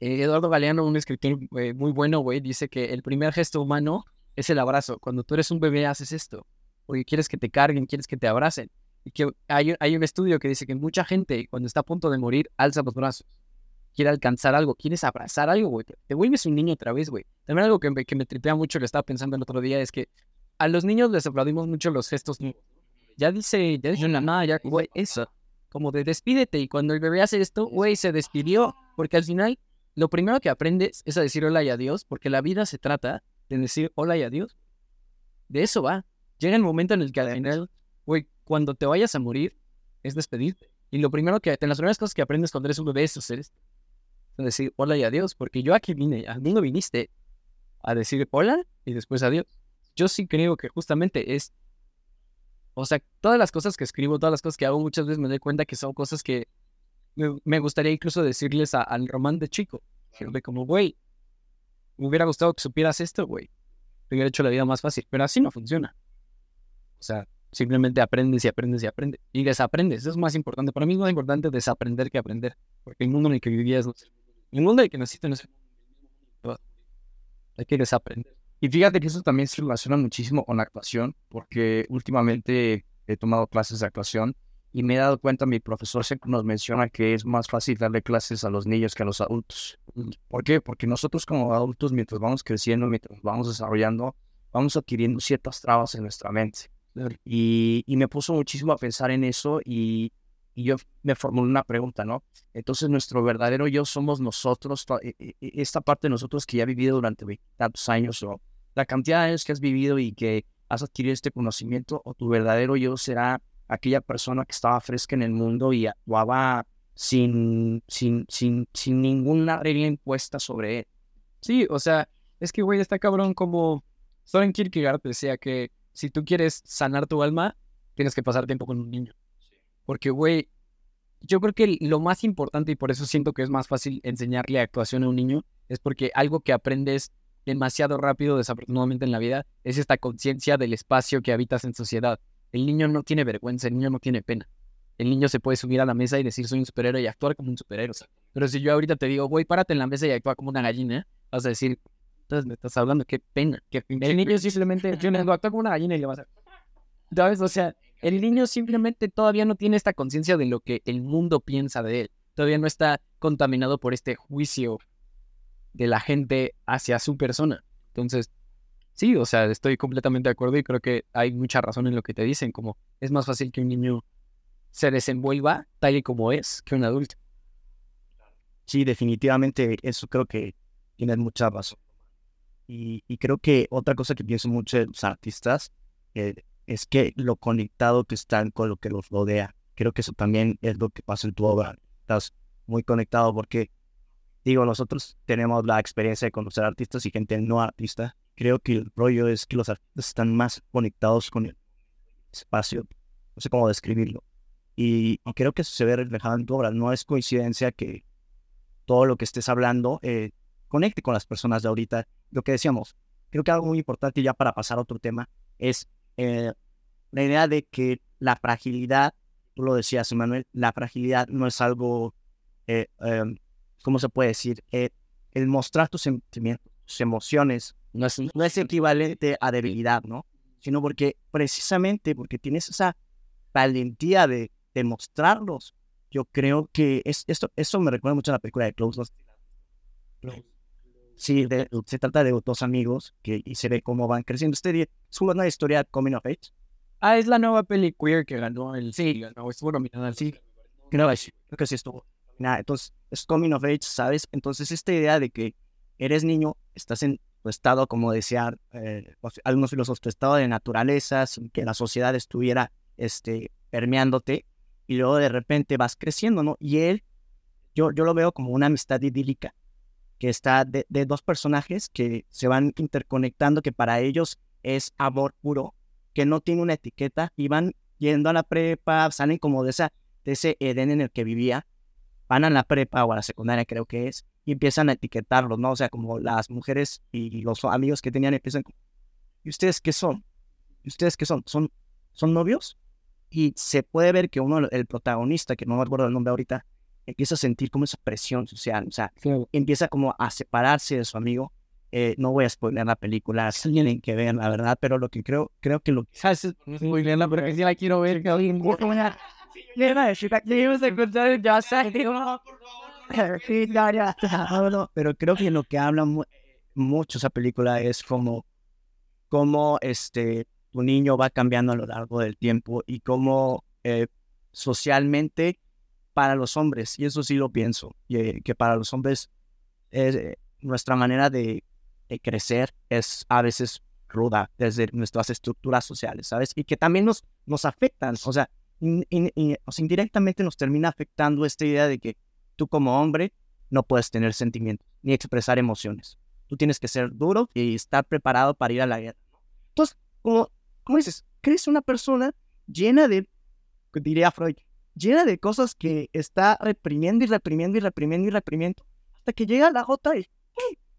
eh, Eduardo Galeano, un escritor eh, muy bueno, güey, dice que el primer gesto humano es el abrazo. Cuando tú eres un bebé haces esto, porque quieres que te carguen, quieres que te abracen. Y que hay, hay un estudio que dice que mucha gente, cuando está a punto de morir, alza los brazos. Quiere alcanzar algo, quieres abrazar algo, güey. Te vuelves un niño otra vez, güey. También algo que me, que me tripea mucho, que estaba pensando el otro día, es que a los niños les aplaudimos mucho los gestos. Ya dice, ya dice nada, ya, güey, eso. Como de despídete. Y cuando el bebé hace esto, güey, se despidió. Porque al final, lo primero que aprendes es a decir hola y adiós, porque la vida se trata de decir hola y adiós. De eso va. Llega el momento en el que al final, güey, cuando te vayas a morir, es despedirte. Y lo primero que, las primeras cosas que aprendes cuando eres un bebé es hacer esto. Decir hola y adiós, porque yo aquí vine, al mundo viniste a decir hola y después adiós. Yo sí creo que justamente es, o sea, todas las cosas que escribo, todas las cosas que hago, muchas veces me doy cuenta que son cosas que me, gustaría incluso decirles a- al Román de chico. De como, güey, me hubiera gustado que supieras esto, güey. Te hubiera hecho la vida más fácil, pero así no funciona. O sea, simplemente aprendes y aprendes y aprendes. Y desaprendes, eso es más importante. Para mí es más importante desaprender que aprender. Porque el mundo en el que vivías no es el mundo. En el que naciste no es. Hay que desaprender. Y fíjate que eso también se relaciona muchísimo con la actuación, porque últimamente he tomado clases de actuación y me he dado cuenta, mi profesor siempre nos menciona que es más fácil darle clases a los niños que a los adultos. ¿Por qué? Porque nosotros como adultos, mientras vamos creciendo, mientras vamos desarrollando, vamos adquiriendo ciertas trabas en nuestra mente. Y, y me puso muchísimo a pensar en eso y, y yo me formulé una pregunta, ¿no? Entonces, nuestro verdadero yo somos nosotros, e- e- e- esta parte de nosotros que ya ha vivido durante tantos años o la cantidad de años que has vivido y que has adquirido este conocimiento, o tu verdadero yo será aquella persona que estaba fresca en el mundo y actuaba sin, sin, sin, sin ninguna regla impuesta sobre él. Sí, o sea, es que, güey, está cabrón como Soren Kierkegaard decía que si tú quieres sanar tu alma, tienes que pasar tiempo con un niño. Porque, güey, yo creo que lo más importante y por eso siento que es más fácil enseñarle actuación a un niño es porque algo que aprendes demasiado rápido, desafortunadamente en la vida, es esta conciencia del espacio que habitas en sociedad. El niño no tiene vergüenza, el niño no tiene pena. El niño se puede subir a la mesa y decir soy un superhéroe y actuar como un superhéroe. Pero si yo ahorita te digo, güey, párate en la mesa y actúa como una gallina, vas a decir, entonces me estás hablando, qué pena. Que el niño simplemente yo actúa como una gallina y le vas a... ¿Sabes? O sea, el niño simplemente todavía no tiene esta conciencia de lo que el mundo piensa de él. Todavía no está contaminado por este juicio de la gente hacia su persona. Entonces, sí, o sea, estoy completamente de acuerdo y creo que hay mucha razón en lo que te dicen, como es más fácil que un niño se desenvuelva tal y como es que un adulto. Sí, definitivamente eso creo que tienes mucha razón. Y, y creo que otra cosa que pienso mucho de los artistas eh, es que lo conectado que están con lo que los rodea. Creo que eso también es lo que pasa en tu obra. Estás muy conectado porque, digo, nosotros tenemos la experiencia de conocer artistas y gente no artista. Creo que el rollo es que los artistas están más conectados con el espacio. No sé cómo describirlo. Y, creo que eso se ve reflejado en tu obra. No es coincidencia que todo lo que estés hablando eh, conecte con las personas de ahorita. Lo que decíamos, creo que algo muy importante ya para pasar a otro tema es eh, la idea de que la fragilidad tú lo decías, Emanuel, la fragilidad no es algo, eh, em, ¿cómo se puede decir? Eh, el mostrar tus sentimientos, tus emociones, no es, no es equivalente a debilidad, ¿no? Sino porque precisamente porque tienes esa valentía de, de mostrarlos, yo creo que es, esto, eso me recuerda mucho a la película de Close. Sí, se trata de dos amigos que, y se ve cómo van creciendo. Este es una historia coming of age. Ah, es la nueva peli queer que ganó el... Sí, ganó, estuvo nominada Sí, creo, creo que sí estuvo. Nada, entonces, es coming of age, ¿sabes? Entonces, esta idea de que eres niño, estás en tu estado, como decía eh, algunos filósofos, tu estado de naturaleza, sin que la sociedad estuviera este, permeándote, y luego de repente vas creciendo, ¿no? Y él, yo, yo lo veo como una amistad idílica, que está de, dos personajes que se van interconectando, que para ellos es amor puro, que no tiene una etiqueta, y van yendo a la prepa, salen como de, esa, de ese Edén en el que vivía, van a la prepa o a la secundaria creo que es, y empiezan a etiquetarlos, ¿no? O sea, como las mujeres y los amigos que tenían empiezan, ¿y ustedes qué son? ¿Y ustedes qué son? ¿Son, son novios? Y se puede ver que uno, el protagonista, que no me acuerdo el nombre ahorita, empieza a sentir como esa presión social, o sea, empieza como a separarse de su amigo. Eh, no voy a spoiler la película, si tienen que ver, la verdad, pero lo que creo, creo que lo que... ¿Sabes? No spoilerla, pero que sí la quiero ver. Que alguien... Pero creo que lo que habla mucho esa película es como, como este, tu niño va cambiando a lo largo del tiempo y cómo eh, socialmente para los hombres, y eso sí lo pienso, y, que para los hombres eh, nuestra manera de, crecer es a veces ruda desde nuestras estructuras sociales, ¿sabes? Y que también nos, nos afectan, o sea, indirectamente nos termina afectando esta idea de que tú como hombre no puedes tener sentimientos ni expresar emociones. Tú tienes que ser duro y estar preparado para ir a la guerra. Entonces, como, como dices, crees una persona llena de, diría Freud, llena de cosas que está reprimiendo y reprimiendo y reprimiendo y reprimiendo hasta que llega la J y,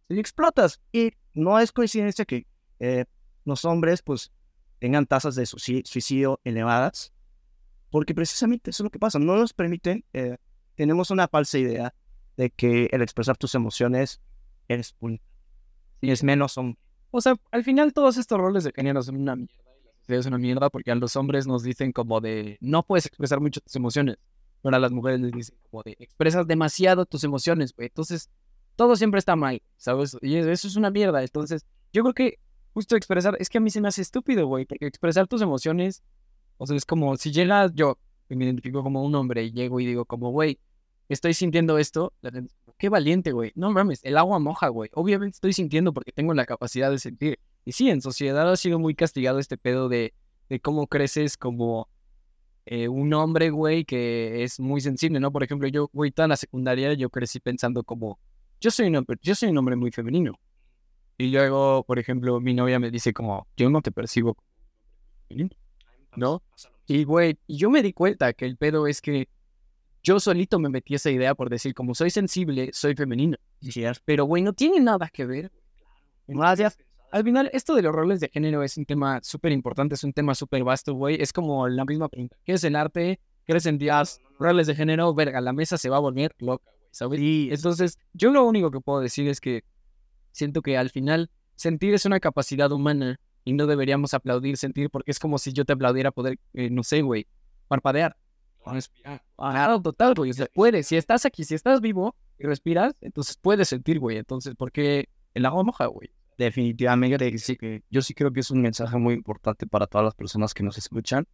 explotas. Y no es coincidencia que eh, los hombres pues tengan tasas de suicidio elevadas, porque precisamente eso es lo que pasa, no nos permiten, eh, tenemos una falsa idea de que el expresar tus emociones es, un, es menos hombre. O sea, al final todos estos roles de género son una mierda es una mierda porque a los hombres nos dicen como de no puedes expresar mucho tus emociones. Pero a las mujeres les dicen como de expresas demasiado tus emociones, güey. Entonces, todo siempre está mal, ¿sabes? Y eso es una mierda. Entonces, yo creo que justo expresar, es que a mí se me hace estúpido, güey, porque expresar tus emociones, o sea, es como si llegas yo, me identifico como un hombre y llego y digo como, güey, estoy sintiendo esto, qué valiente, güey. No mames, el agua moja, güey. Obviamente estoy sintiendo porque tengo la capacidad de sentir. Y sí, en sociedad ha sido muy castigado este pedo de, de cómo creces como eh, un hombre, güey, que es muy sensible, ¿no? Por ejemplo, yo, güey, toda la secundaria yo crecí pensando como, yo soy un hombre, yo soy un hombre muy femenino. Y luego, por ejemplo, mi novia me dice como, yo no te percibo femenino, ¿no? Y, güey, yo me di cuenta que el pedo es que yo solito me metí esa idea por decir, como soy sensible, soy femenino. Pero, güey, no tiene nada que ver. Gracias al final, esto de los roles de género es un tema súper importante, es un tema súper vasto, güey. Es como la misma pregunta. ¿Qué es el arte? ¿Qué en días? Roles de género, verga, la mesa se va a volver loca, güey, ¿sabes? Y entonces, yo lo único que puedo decir es que siento que al final sentir es una capacidad humana y no deberíamos aplaudir sentir porque es como si yo te aplaudiera poder, eh, no sé, güey, parpadear. Respirar. Ah, total, güey. O sea, puedes. Si estás aquí, si estás vivo y respiras, entonces puedes sentir, güey. Entonces, ¿por qué el agua moja, güey? Definitivamente sí, yo sí creo que es un mensaje muy importante para todas las personas que nos escuchan,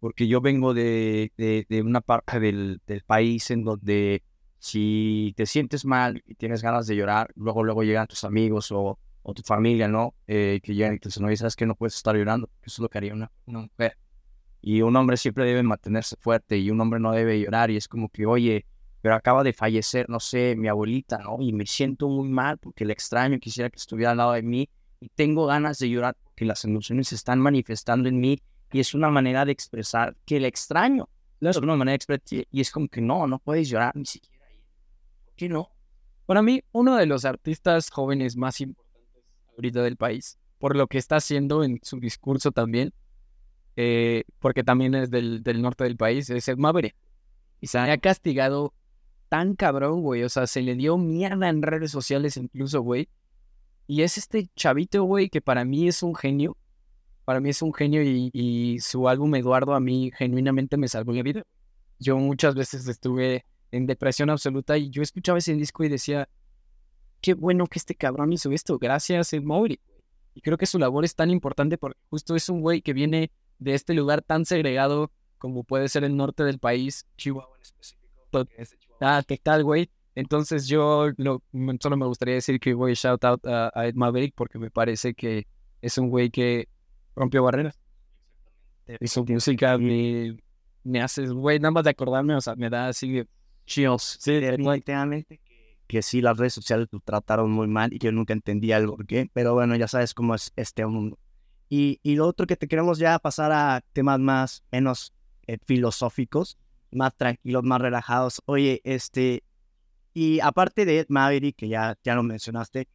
porque yo vengo de, de, una parte del, del, país en donde si te sientes mal y tienes ganas de llorar, luego luego llegan tus amigos o, o tu familia, ¿no? Eh, que llegan y te dicen, no, sabes que no puedes estar llorando, eso es lo que haría una, una mujer. Y un hombre siempre debe mantenerse fuerte y un hombre no debe llorar y es como que, oye, pero acaba de fallecer, no sé, mi abuelita, ¿no? Y me siento muy mal porque le extraño, quisiera que estuviera al lado de mí y tengo ganas de llorar porque las emociones se están manifestando en mí y es una manera de expresar que le extraño. Es una manera de expresar y es como que no, no puedes llorar ni siquiera. ¿Por qué no? Para mí, uno de los artistas jóvenes más importantes ahorita del país, por lo que está haciendo en su discurso también, eh, porque también es del, del norte del país, es Ed Maverick. Y se había castigado tan cabrón, güey. O sea, se le dio mierda en redes sociales incluso, güey. Y es este chavito, güey, que para mí es un genio. Para mí es un genio y, y su álbum Eduardo a mí genuinamente me salvó la vida. Yo muchas veces estuve en depresión absoluta y yo escuchaba ese disco y decía, qué bueno que este cabrón hizo esto, gracias Ed Mowry. Y creo que su labor es tan importante porque justo es un güey que viene de este lugar tan segregado como puede ser el norte del país, Chihuahua en específico. Ah, ¿qué tal, güey? Entonces yo lo, solo me gustaría decir que voy shout out a, a, Ed Maverick porque me parece que es un güey que rompió barreras. Y su música me, me hace, güey, nada más de acordarme, o sea, me da así chills. Sí, definitivamente que, sí, las redes sociales lo trataron muy mal y yo nunca entendía el por qué, pero bueno, ya sabes cómo es este mundo. Y, y lo otro que te queremos ya pasar a temas más, menos eh, filosóficos, más tranquilos, más relajados. Oye, este, y aparte de Ed Maverick, que ya, ya lo mencionaste,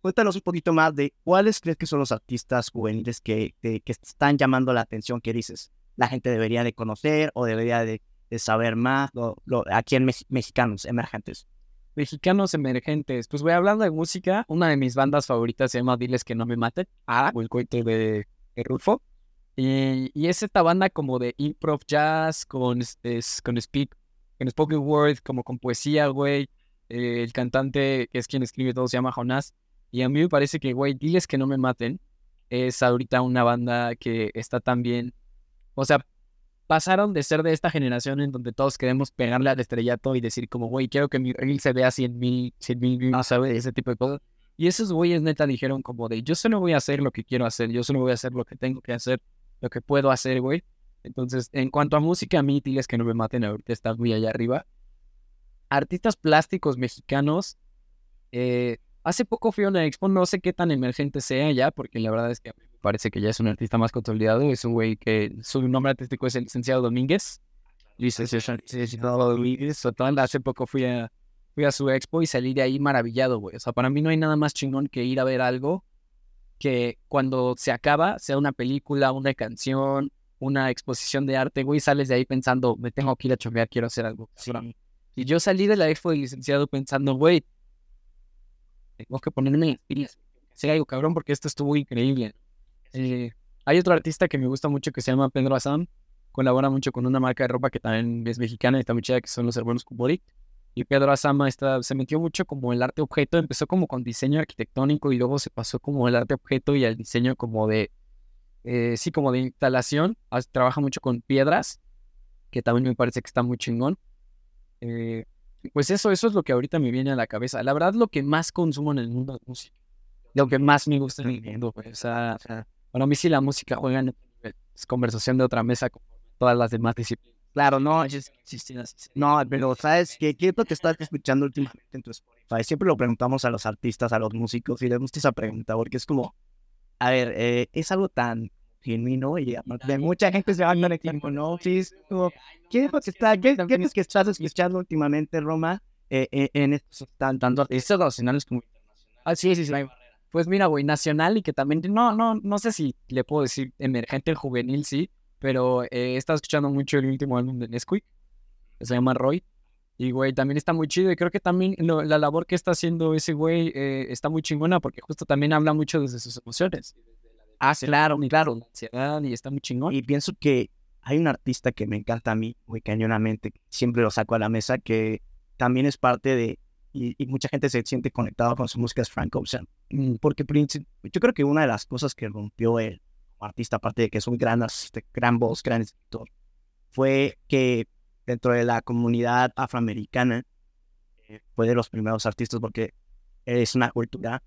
cuéntanos un poquito más de cuáles crees que son los artistas juveniles que, que, que están llamando la atención, que dices, la gente debería de conocer o debería de, de saber más, lo, lo, aquí en mexicanos emergentes. Mexicanos emergentes. Pues voy hablando de música. Una de mis bandas favoritas se llama Diles que no me maten. Ah, o el coito de, de Rufo. Y, y, es esta banda como de improv jazz con, es, con speak, con spoken word, como con poesía, güey. Eh, el cantante, que es quien escribe todo, se llama Jonás. Y a mí me parece que, güey, Diles que no me maten es ahorita una banda que está también. O sea, pasaron de ser de esta generación en donde todos queremos pegarle al estrellato y decir como, güey, quiero que mi reel se vea 100 mil, 100 mil, no ¿sabes? Ese tipo de cosas. Y esos güeyes neta dijeron como de, yo solo voy a hacer lo que quiero hacer, yo solo voy a hacer lo que tengo que hacer, lo que puedo hacer, güey. Entonces, en cuanto a música, a mí, diles que no me maten, ahorita está muy allá arriba. Artistas plásticos mexicanos, eh, hace poco fui a una expo, no sé qué tan emergente sea ya, porque la verdad es que me parece que ya es un artista más consolidado, es un güey que su nombre artístico es el licenciado Domínguez. Licenciado Domínguez, hace poco fui a, fui a su expo y salí de ahí maravillado, güey. O sea, para mí no hay nada más chingón que ir a ver algo que cuando se acaba, sea una película, una canción, una exposición de arte, güey, sales de ahí pensando, me tengo que ir a chovear, quiero hacer algo. Sí. Y yo salí de la expo de licenciado pensando, güey, tengo que ponerme en pilas, hacer algo cabrón porque esto estuvo increíble. Eh, hay otro artista que me gusta mucho que se llama Pedro Azam, colabora mucho con una marca de ropa que también es mexicana y está muy chida, que son los hermanos Kuborik. Y Pedro Azama está, se metió mucho como el arte objeto, empezó como con diseño arquitectónico y luego se pasó como el arte objeto y al diseño como de, eh, sí, como de instalación. Trabaja mucho con piedras, que también me parece que está muy chingón. Eh, pues eso, eso es lo que ahorita me viene a la cabeza. La verdad, lo que más consumo en el mundo de música. Lo que más me gusta en el mundo, pues, o sea, para mí sí la música juega en es conversación de otra mesa con todas las demás disciplinas. Claro, no, no, pero sabes que qué es lo que estás escuchando últimamente en tu Spotify. Siempre lo preguntamos a los artistas, a los músicos y les gusta esa pregunta porque es como, a ver, eh, es algo tan genuino y de mucha gente se va a el tiempo, ¿no? Sí, es como, ¿qué es lo que está, qué, qué es que estás escuchando últimamente, Roma, eh, eh, en estos tanto artistas nacionales como internacionales? Ah, sí, sí, sí. Pues mira, güey, nacional y que también, no, no, no sé si le puedo decir emergente, juvenil, sí, pero eh, he estado escuchando mucho el último álbum de Nesquik, que se llama Roy. Y, güey, también está muy chido. Y creo que también lo, la labor que está haciendo ese güey eh, está muy chingona porque justo también habla mucho desde sus emociones. Ah, claro, claro. Ansiedad y está muy chingón. Y pienso que hay un artista que me encanta a mí muy cañonamente, siempre lo saco a la mesa, que también es parte de, y, y mucha gente se siente conectada con su música, es Frank Ocean. Mm, porque yo creo que una de las cosas que rompió él artista, aparte de que es un gran, este, gran voz, gran escritor, fue que dentro de la comunidad afroamericana eh, fue de los primeros artistas porque es una cultura,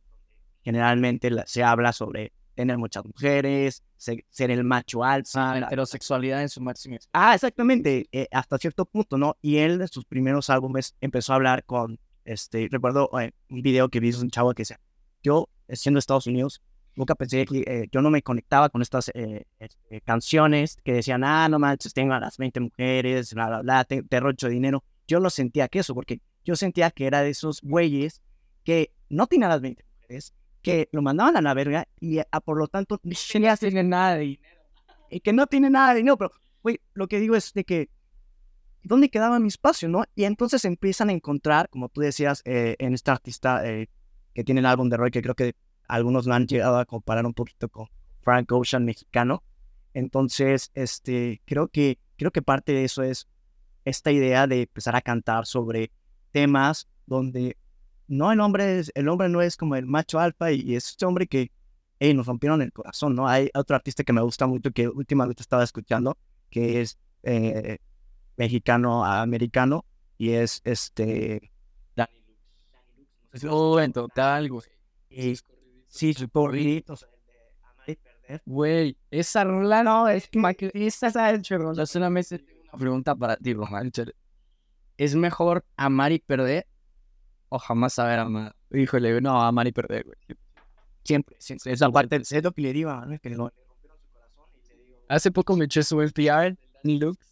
generalmente se habla sobre tener muchas mujeres, ser, el macho alfa. La heterosexualidad en su máximo. Ah, exactamente, eh, hasta cierto punto, ¿no? Y él en sus primeros álbumes empezó a hablar con, este, recuerdo eh, un video que vi de un chavo que decía, yo, siendo Estados Unidos, nunca pensé que eh, yo no me conectaba con estas eh, este, canciones que decían, ah, no manches, tengo a las 20 mujeres, bla, bla, bla, te, derrocho dinero. Yo no sentía que eso, porque yo sentía que era de esos güeyes que no tenían las 20 mujeres, que lo mandaban a la verga y a, por lo tanto ni siquiera tienen nada de dinero. y que no tiene nada de dinero, pero, güey, lo que digo es de que, ¿dónde quedaba mi espacio, no? Y entonces empiezan a encontrar, como tú decías, eh, en este artista que tiene el álbum de Roy, que creo que algunos lo han llegado a comparar un poquito con Frank Ocean mexicano. Entonces, este, creo que, creo que parte de eso es esta idea de empezar a cantar sobre temas donde no el hombre es, el hombre no es como el macho alfa y, es este hombre que hey, nos rompieron el corazón, ¿no? Hay otro artista que me gusta mucho que últimamente estaba escuchando, que es eh, mexicano americano y es este Danny Lux. Oh, en total, güey. Y, sí, su porrito, Güey, esa rola no, es que esa es la solamente tengo una pregunta para ti, Román. ¿Es mejor amar y perder o jamás saber amar? Híjole, no, amar y perder, güey. Siempre, siempre. Esa parte del cedo que le digo, ¿no? que le rompieron su corazón y le digo. Hace poco me eché su NPR, Danny Lux,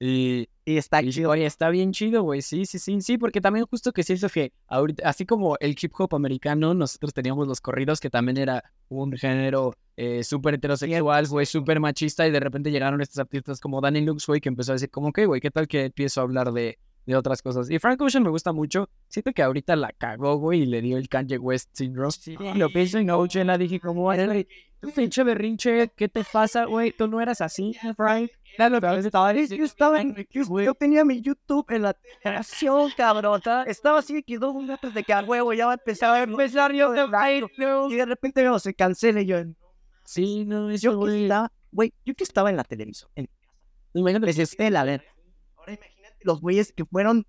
y, y está chido, oye, está bien chido, güey. Sí, sí, sí, sí, porque también justo que siento que ahorita, así como el hip hop americano, nosotros teníamos los corridos, que también era un género eh, súper heterosexual, güey, súper machista, y de repente llegaron estos artistas como Danny Lux, güey, que empezó a decir, como, que, güey, ¿qué tal que empiezo a hablar de, de otras cosas? Y Frank Ocean me gusta mucho. Siento que ahorita la cagó, güey, y le dio el Kanye West syndrome. Sí, lo pienso en Ocean, la dije, como, pinche berrinche, ¿qué te pasa, güey? Tú no eras así, Frank. Claro, pero estaba, yo estaba en, yo tenía mi YouTube en la televisión, cabrón. Estaba así que dos minutos de que a huevo ya va a empezar a empezar yo de Y de repente veo, se cancela y yo. Sí, no, eso, yo güey. Estaba, güey, yo que estaba en la televisión, en casa. Imagínate, Estela, a ver. Ahora imagínate los güeyes que fueron.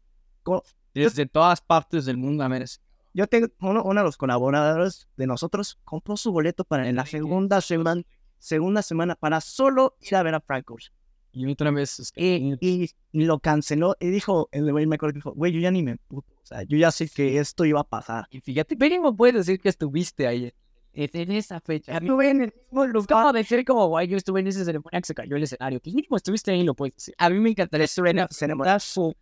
Desde todas partes del mundo, a ver. Yo tengo uno, uno de los colaboradores de nosotros compró su boleto para en la segunda semana, segunda semana para solo ir a ver a Frank Ocean. Y otra vez. Y, y, lo canceló. Y dijo, el güey me acuerdo dijo, güey, yo ya ni me puto. O sea, yo ya sé que esto iba a pasar. Y fíjate, no puedes decir que estuviste ahí. En esa fecha. Estuve en el mismo lugar. Como decir como, güey, yo estuve en esa ceremonia que se cayó el escenario. Que mínimo estuviste ahí, lo puedes decir. A mí me encantaría estar en esa ceremonia.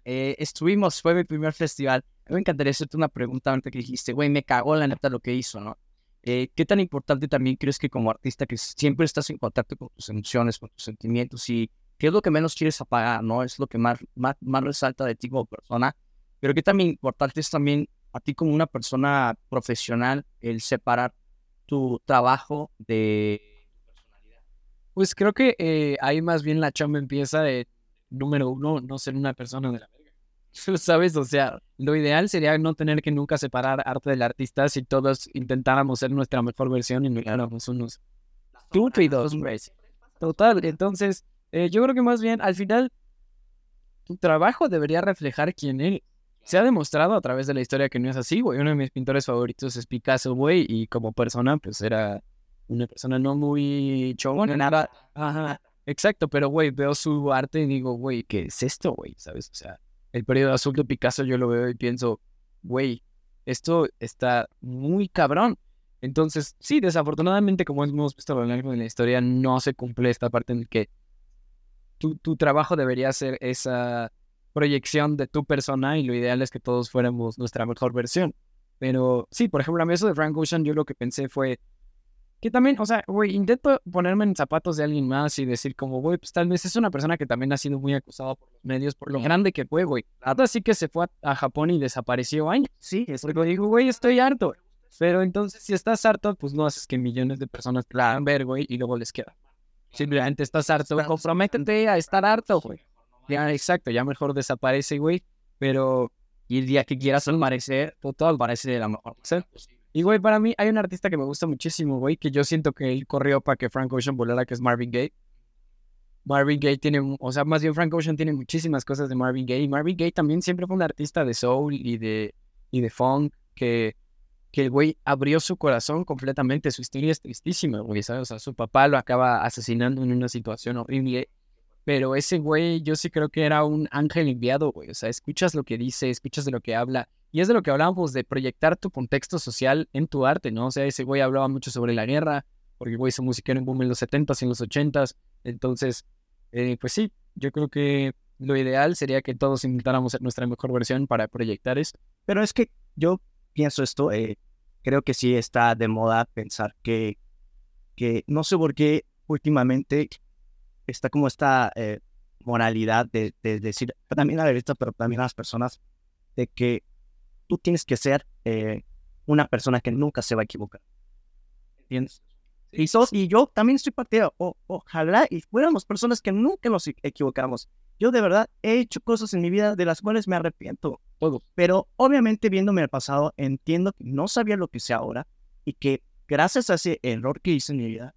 Eh, estuvimos, fue mi primer festival. Me encantaría hacerte una pregunta antes que dijiste, güey, me cagó la neta lo que hizo, ¿no? Eh, ¿Qué tan importante también crees que como artista que siempre estás en contacto con tus emociones, con tus sentimientos y qué es lo que menos quieres apagar, ¿no? Es lo que más, más, más resalta de ti como persona. Pero qué también importante es también a ti como una persona profesional el separar tu trabajo de tu personalidad. Pues creo que eh, ahí más bien la chamba empieza de, número uno, no ser una persona de la. ¿Sabes? O sea, lo ideal sería no tener que nunca separar arte del artista si todos intentáramos ser nuestra mejor versión y no éramos unos estúpidos, Total, entonces eh, yo creo que más bien, al final, tu trabajo debería reflejar quién eres. Se ha demostrado a través de la historia que no es así, güey. Uno de mis pintores favoritos es Picasso, güey, y como persona, pues era una persona no muy chongona, nada. Ajá. Exacto, pero, güey, veo su arte y digo, güey, ¿qué es esto, güey? ¿Sabes? O sea, el periodo azul de Picasso yo lo veo y pienso, güey, esto está muy cabrón. Entonces, sí, desafortunadamente, como hemos visto a lo largo de la historia, no se cumple esta parte en que tu, trabajo debería ser esa proyección de tu persona y lo ideal es que todos fuéramos nuestra mejor versión. Pero sí, por ejemplo, a mí eso de Frank Ocean, yo lo que pensé fue que también, o sea, güey, intento ponerme en zapatos de alguien más y decir como, güey, pues tal vez es una persona que también ha sido muy acusada por los medios, por lo grande que fue, güey. Así que se fue a, Japón y desapareció años. Sí, es porque digo, güey, estoy harto. Pero entonces, si estás harto, pues no haces que millones de personas te la ver, güey, y luego les queda. Simplemente estás harto, comprométete a estar harto, güey. Ya, exacto, ya mejor desaparece, güey. Pero y el día que quieras aparecer, pues, todo parece de la mejor Y, güey, para mí hay un artista que me gusta muchísimo, güey, que yo siento que él corrió para que Frank Ocean volara, que es Marvin Gaye. Marvin Gaye tiene, o sea, más bien Frank Ocean tiene muchísimas cosas de Marvin Gaye. Y Marvin Gaye también siempre fue un artista de soul y de, y de funk que que el güey abrió su corazón completamente. Su historia es tristísima, güey, ¿sabes? O sea, su papá lo acaba asesinando en una situación horrible. Pero ese güey, yo sí creo que era un ángel enviado, güey. O sea, escuchas lo que dice, escuchas de lo que habla. Y es de lo que hablábamos, de proyectar tu contexto social en tu arte, ¿no? O sea, ese güey hablaba mucho sobre la guerra, porque el güey hizo música en boom en los 70s y en los 80s. Entonces, eh, pues sí, yo creo que lo ideal sería que todos intentáramos ser nuestra mejor versión para proyectar eso. Pero es que yo pienso esto, eh, creo que sí está de moda pensar que, que no sé por qué últimamente está como esta eh, moralidad de, de decir, también a la derecha, pero también a las personas, de que tú tienes que ser eh, una persona que nunca se va a equivocar. ¿Entiendes? Y, so- y yo también estoy partidario. O, ojalá y fuéramos personas que nunca nos equivocamos. Yo de verdad he hecho cosas en mi vida de las cuales me arrepiento. Todo. Pero obviamente viéndome el pasado, entiendo que no sabía lo que sé ahora y que gracias a ese error que hice en mi vida,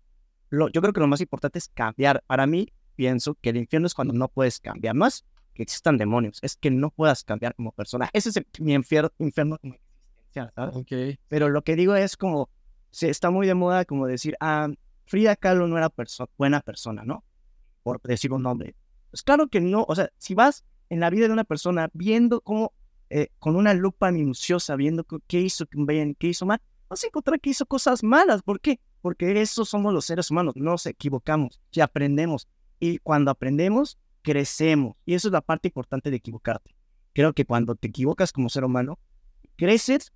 lo, yo creo que lo más importante es cambiar. Para mí, pienso que el infierno es cuando no puedes cambiar. No es que existan demonios, es que no puedas cambiar como persona. Ese es el- mi infierno, infierno como existencial, ¿sabes? Ok. Pero lo que digo es como, se está muy de moda como decir, ah, Frida Kahlo no era perso- buena persona, ¿no? Por decir un nombre. Pues claro que no, o sea, si vas en la vida de una persona viendo cómo, eh, con una lupa minuciosa, viendo qué hizo bien, qué hizo mal, vas a encontrar que hizo cosas malas. ¿Por qué? Porque esos somos los seres humanos, nos equivocamos y aprendemos. Y cuando aprendemos, crecemos. Y eso es la parte importante de equivocarte. Creo que cuando te equivocas como ser humano, creces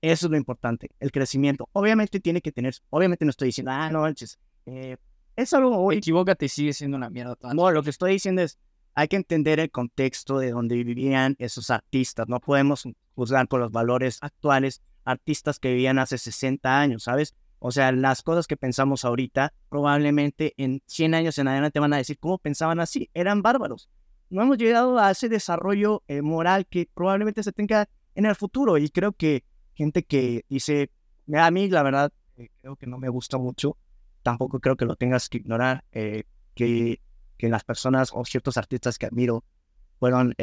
eso es lo importante, el crecimiento. Obviamente tiene que tener, obviamente no estoy diciendo, ah, no manches, eh, es algo muy... Equivócate y sigue siendo una mierda. toda- No, lo que estoy diciendo es, hay que entender el contexto de donde vivían esos artistas. No podemos juzgar por los valores actuales artistas que vivían hace 60 años, ¿sabes? O sea, las cosas que pensamos ahorita, probablemente en 100 años en adelante van a decir, ¿cómo pensaban así? Eran bárbaros. No hemos llegado a ese desarrollo eh, moral que probablemente se tenga en el futuro. Y creo que gente que dice, "Mira, a mí la verdad, eh, creo que no me gusta mucho, tampoco creo que lo tengas que ignorar, eh, que, que las personas o ciertos artistas que admiro fueron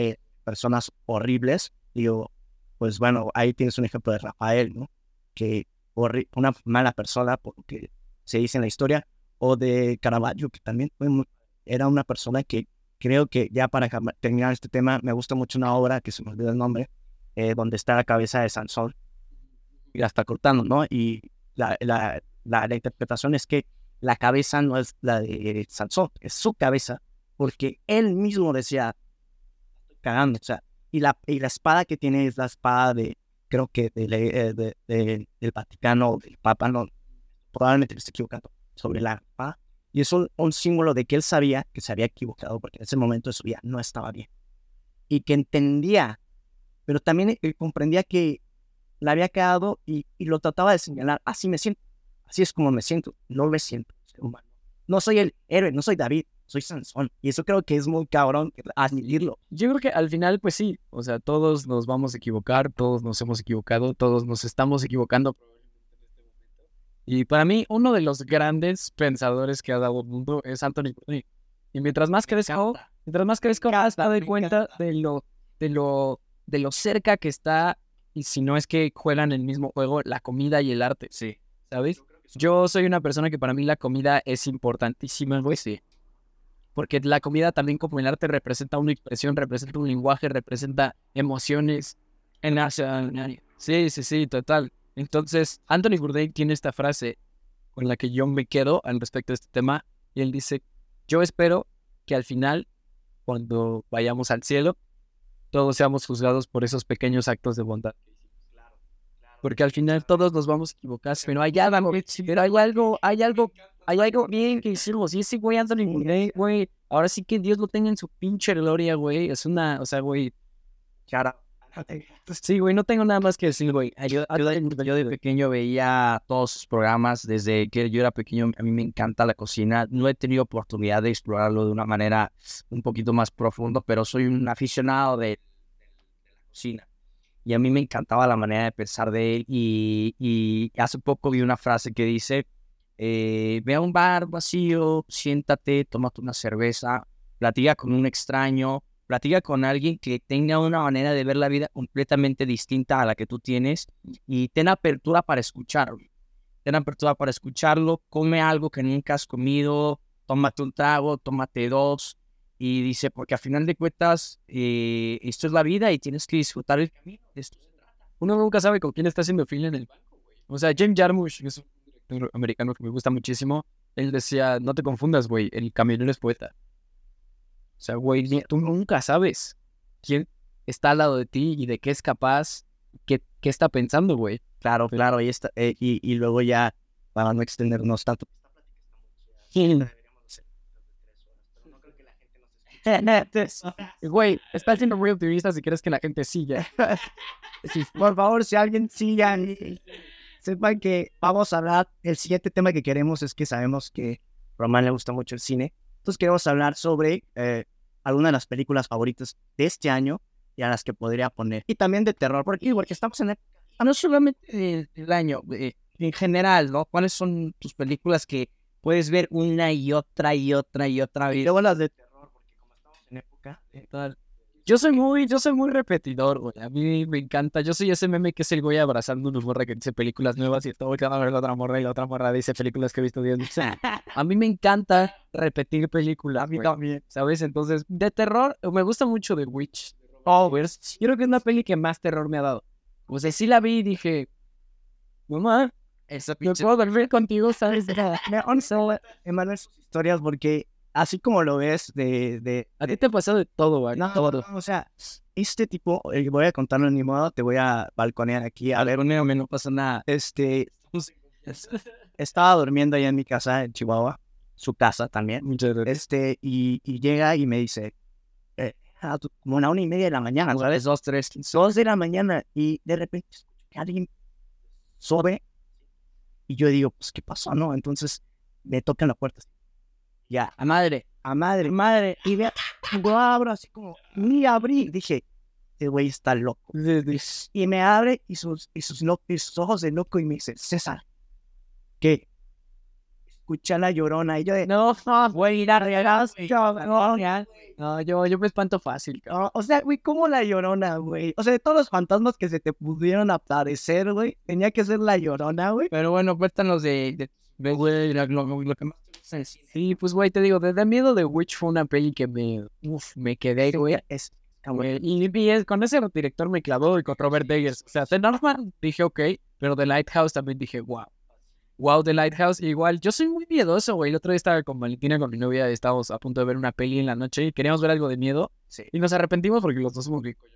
personas horribles. Digo, pues bueno, ahí tienes un ejemplo de Rafael, ¿no? Que una mala persona, por lo que se dice en la historia, o de Caravaggio, que también fue muy- era una persona que creo que ya para terminar este tema, me gusta mucho una obra que se me olvidó el nombre, eh, donde está la cabeza de Sansón y la está cortando, ¿no? Y la, la, la, la interpretación es que la cabeza no es la de Sansón, es su cabeza, porque él mismo decía, "Estoy cagando, o sea, y la, y la espada que tiene es la espada de, creo que de, le- eh, de- de- del Vaticano, del Papa, no, probablemente me estoy equivocando, sobre la espada, y es un, un símbolo de que él sabía que se había equivocado, porque en ese momento de su vida no estaba bien, y que entendía, pero también comprendía que la había quedado y, y lo trataba de señalar, así me siento, así es como me siento, no me siento ser humano. No soy el héroe, no soy David, soy Sansón. Y eso creo que es muy cabrón admitirlo. Yo creo que al final, pues sí, o sea, todos nos vamos a equivocar, todos nos hemos equivocado, todos nos estamos equivocando. Y para mí, uno de los grandes pensadores que ha dado el mundo es Anthony Bourdain. Y mientras más crezco, mientras más crezco, más me doy cuenta de lo, de lo, de lo cerca que está, y si no es que juegan el mismo juego, la comida y el arte. Sí. ¿Sabes? Yo soy una persona que para mí la comida es importantísima, güey, sí. Porque la comida también como el arte representa una expresión, representa un lenguaje, representa emociones. En Asia, sí, sí, sí, total. Entonces, Anthony Bourdain tiene esta frase con la que yo me quedo al respecto de este tema. Y él dice, yo espero que al final, cuando vayamos al cielo, todos seamos juzgados por esos pequeños actos de bondad. Porque al final todos nos vamos a equivocar, pero hay algo, pero hay algo, hay algo, hay algo bien que hicimos. Y ese güey Anthony Bourdain, güey, ahora sí que Dios lo tenga en su pinche gloria, güey. Es una, o sea, güey. Cara. Sí, güey, no tengo nada más que decir, güey. Yo, yo de, yo de pequeño veía todos sus programas. Desde que yo era pequeño, a mí me encanta la cocina. No he tenido oportunidad de explorarlo de una manera un poquito más profundo, pero soy un aficionado de, de la cocina. Y a mí me encantaba la manera de pensar de él. Y, hace poco vi una frase que dice, eh, ve a un bar vacío, siéntate, tómate una cerveza, platica con un extraño, platica con alguien que tenga una manera de ver la vida completamente distinta a la que tú tienes y ten apertura para escucharlo. Ten apertura para escucharlo, come algo que nunca has comido, tómate un trago, tómate dos. Y dice, porque al final de cuentas, eh, esto es la vida y tienes que disfrutar el camino. De esto se trata. Uno nunca sabe con quién está haciendo fila en el banco, güey. O sea, James Jarmusch, que es un director americano que me gusta muchísimo, él decía, no te confundas, güey, el camionero es poeta. O sea, güey, tú nunca sabes quién está al lado de ti y de qué es capaz, qué, qué está pensando, güey. Claro, claro. Y, esta, eh, y, y luego ya, para no extendernos tanto. Güey, estás siendo muy optimista si quieres que la gente siga. Por favor, si alguien siga, sepan que vamos a hablar. El siguiente tema que queremos es que sabemos que a Román le gusta mucho el cine. Entonces queremos hablar sobre eh, algunas de las películas favoritas de este año y a las que podría poner. Y también de terror, porque, porque estamos en el... No solamente el año, eh, en general, ¿no? ¿Cuáles son tus películas que puedes ver una y otra y otra y otra vez? Y luego las de terror, época... Tal. Yo soy muy, yo soy muy repetidor, güey. A mí me encanta. Yo soy ese meme que es el güey abrazando una morra que dice películas nuevas y está volteando a ver la otra morra y la otra morra dice películas que he visto 10 veces. A mí me encanta repetir películas. A mí también. ¿Sabes? Entonces, de terror, me gusta mucho The Witch. Oh, Yo creo que es una peli que más terror me ha dado. O sea, sí la vi y dije, mamá, Esa pinche... puedo dormir contigo, ¿sabes? Me Emanuel, sus historias, porque así como lo ves de... de, A ti te ha pasado de todo, güey. no, todo. no, o sea, este tipo, eh, voy a contarlo en mi modo, te voy a balconear aquí. A ver, Balconéame, no pasa nada. este, estaba durmiendo allá en mi casa en Chihuahua, su casa también. Muchas gracias. Este, y, y llega y me dice, eh, ah, tú- como una una y media de la mañana, ¿sabes? Dos, tres. Dos de la mañana y de repente alguien sube y yo digo, pues, ¿qué pasó, no? Entonces me tocan la puerta. Ya, A madre. a madre, madre, y vea, lo abro así como, ni abrí. Dije, este güey está loco. Y me abre y sus, y sus, lo- y sus ojos de loco y me dice, César, ¿qué? Escucha la llorona. Y yo de, No, no, güey, la cabrón. no, yo, yo me espanto fácil. No, o sea, güey, ¿cómo la llorona, güey? O sea, de todos los fantasmas que se te pudieron aparecer, güey, tenía que ser la llorona, güey. Pero bueno, cuéntanos de... de, de- güey, lo, lo- lo que más cine. Sí, pues, güey, te digo, desde miedo de Witch fue una peli que me, uf, me quedé, güey. Es, güey. Y, y es- con ese director me clavó y con Robert Eggers. O sea, The Northman dije, ok, pero The Lighthouse también dije, wow. Wow, The Lighthouse. Igual, yo soy muy miedoso, güey. El otro día estaba con Valentina, con mi novia, y estábamos a punto de ver una peli en la noche y queríamos ver algo de miedo. Sí. Y nos arrepentimos porque los dos somos bueno, güey.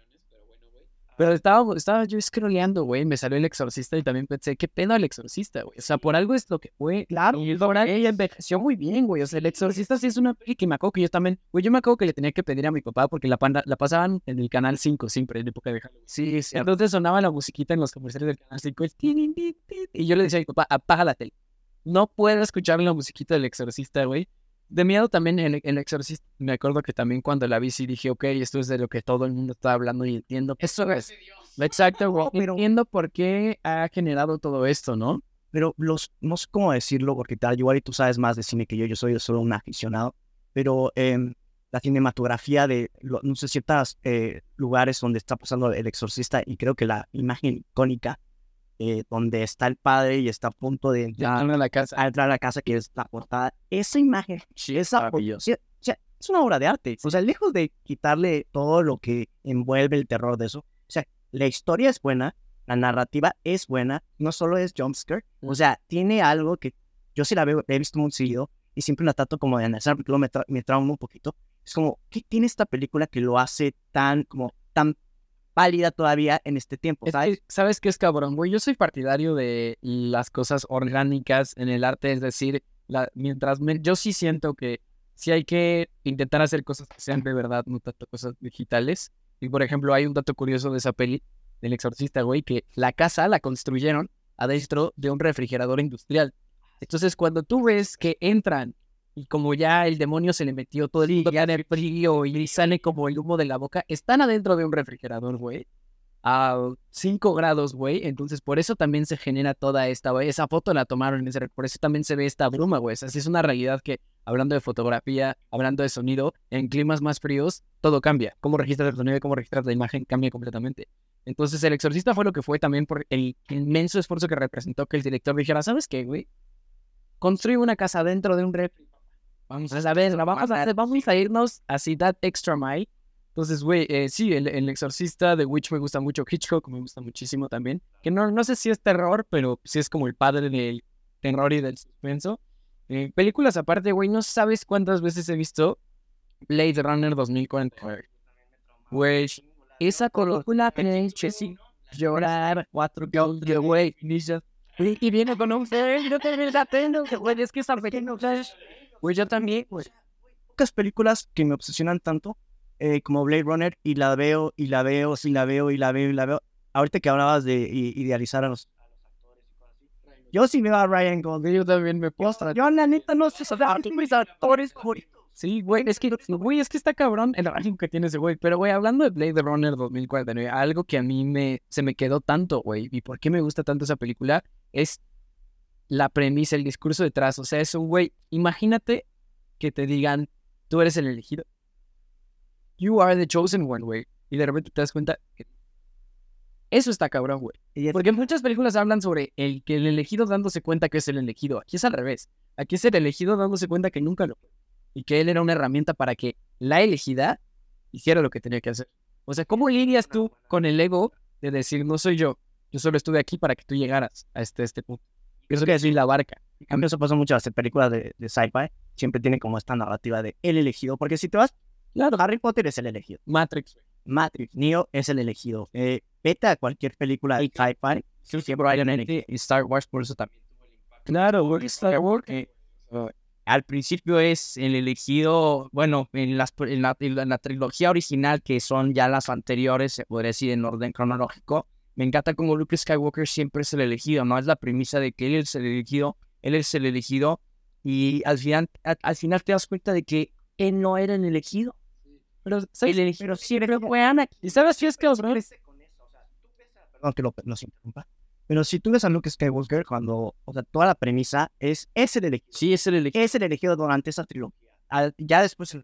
Pero estaba, estaba yo scrolleando, güey, me salió El Exorcista y también pensé, ¿qué pedo El Exorcista, güey? O sea, por algo es lo que fue. Claro, Y ahí envejeció muy bien, güey. O sea, El Exorcista sí es una peli que me acuerdo que yo también, güey, yo me acuerdo que le tenía que pedir a mi papá porque la, panda- la pasaban en el Canal 5 siempre, en época de Halloween. Sí, sí. Entonces sonaba la musiquita en los comerciales del Canal 5. el tin, tin, tin, Y yo le decía a mi papá, apaga la tele. No puedo escuchar la musiquita del Exorcista, güey. De miedo también el, el Exorcista. Me acuerdo que también cuando la vi sí dije, ok, esto es de lo que todo el mundo está hablando y entiendo. Eso es. Exacto, pero- Entiendo por qué ha generado todo esto, ¿no? pero los, no sé cómo decirlo, porque tal, igual y tú sabes más de cine que yo, yo soy solo un aficionado, pero em, la cinematografía de, lo- no sé, ciertos lugares donde está pasando el exorcista y creo que la imagen icónica eh, donde está el padre y está a punto de entrar a la casa. a entrar a la casa, que es la portada, esa imagen, esa, sí, o sea, es una obra de arte. O sea, lejos de quitarle todo lo que envuelve el terror de eso, o sea, la historia es buena, la narrativa es buena, no solo es jumpscare, o sea, tiene algo que yo sí la veo, la he visto muy seguido y siempre la trato como de analizar porque luego me, tra me trauma un poquito. Es como, ¿qué tiene esta película que lo hace tan, como, tan válida todavía en este tiempo? Es ¿sabes? que, ¿Sabes qué es cabrón, güey? Yo soy partidario de las cosas orgánicas en el arte, es decir, la, mientras me- yo sí siento que sí hay que intentar hacer cosas que sean de verdad, no tanto cosas digitales. Y por ejemplo, hay un dato curioso de esa peli, del exorcista, güey, que la casa la construyeron adentro de un refrigerador industrial. Entonces, cuando tú ves que entran y como ya el demonio se le metió todo el en el frío y sale como el humo de la boca, están adentro de un refrigerador, güey a 5 grados, güey. Entonces, por eso también se genera toda esta, güey. Esa foto la tomaron en ese, por eso también se ve esta bruma, güey. O sea, sí es una realidad que, hablando de fotografía, hablando de sonido, en climas más fríos, todo cambia. Cómo registras el sonido y cómo registras la imagen cambia completamente. Entonces, El Exorcista fue lo que fue también por el inmenso esfuerzo que representó que el director dijera, ¿sabes qué, güey? Construye una casa dentro de un refri. Vamos a la vamos a vamos a irnos así, that extra mile. Entonces, güey, eh, sí, el, el Exorcista de Witch me gusta mucho. Hitchcock me gusta muchísimo también. Que no, no sé si es terror, pero sí es como el padre del terror y del suspenso. Eh, películas aparte, güey, no sabes cuántas veces he visto Blade Runner 2049. Güey, esa película que me sí, llorar, cuatro güey, y viene con un yo también la güey, es que esa película, güey, yo también, güey. pocas películas que me obsesionan tanto eh, como Blade Runner y la veo y la veo, y la veo y la veo y la veo. Ahorita que hablabas de idealizar a los. Yo sí veo a Ryan Gosling. Yo también me Yo, puedo yo la neta no sé, o sea, mis actores favoritos. Sí, güey, es que, güey, es que está cabrón el ranking que tiene ese güey. Pero, güey, hablando de Blade Runner 2049, algo que a mí me, se me quedó tanto, güey, y por qué me gusta tanto esa película, es la premisa, el discurso detrás. O sea, es un güey, imagínate que te digan, tú eres el elegido. You are the chosen one, güey. Y de repente te das cuenta que eso está cabrón, güey. Porque muchas películas hablan sobre el que el elegido dándose cuenta que es el elegido. Aquí es al revés. Aquí es el elegido dándose cuenta que nunca lo fue. Y que él era una herramienta para que la elegida hiciera lo que tenía que hacer. O sea, ¿cómo lidias tú con el ego de decir, no soy yo? Yo solo estuve aquí para que tú llegaras a este, este punto. Eso que soy la barca. A mí eso pasa mucho en las películas de, de sci-fi. Siempre tiene como esta narrativa de el elegido. Porque si te vas, claro, Harry Potter es el elegido. Matrix. Matrix, Neo es el elegido. Eh, vete a cualquier película de sci-fi. Sí, sí, probablemente y Star Wars por eso también tuvo el impacto. Claro. Star Wars. Eh, al principio es el elegido, bueno, en, las, en, la, en la- en la trilogía original, que son ya las anteriores, se podría decir en orden cronológico, me encanta como Luke Skywalker siempre es el elegido, ¿no? Es la premisa de que él es el elegido, él es el elegido, y al final, al final te das cuenta de que él no era el elegido. Pero, ¿sabes? El elegido pero siempre pero- fue Anakin. ¿Y sabes qué es que los Perdón que lo, los interrumpa. Pero si tú ves a Luke Skywalker, cuando, o sea, toda la premisa es, es el elegido. Sí, es el elegido. Es el elegido durante esa trilogía. Al- ya después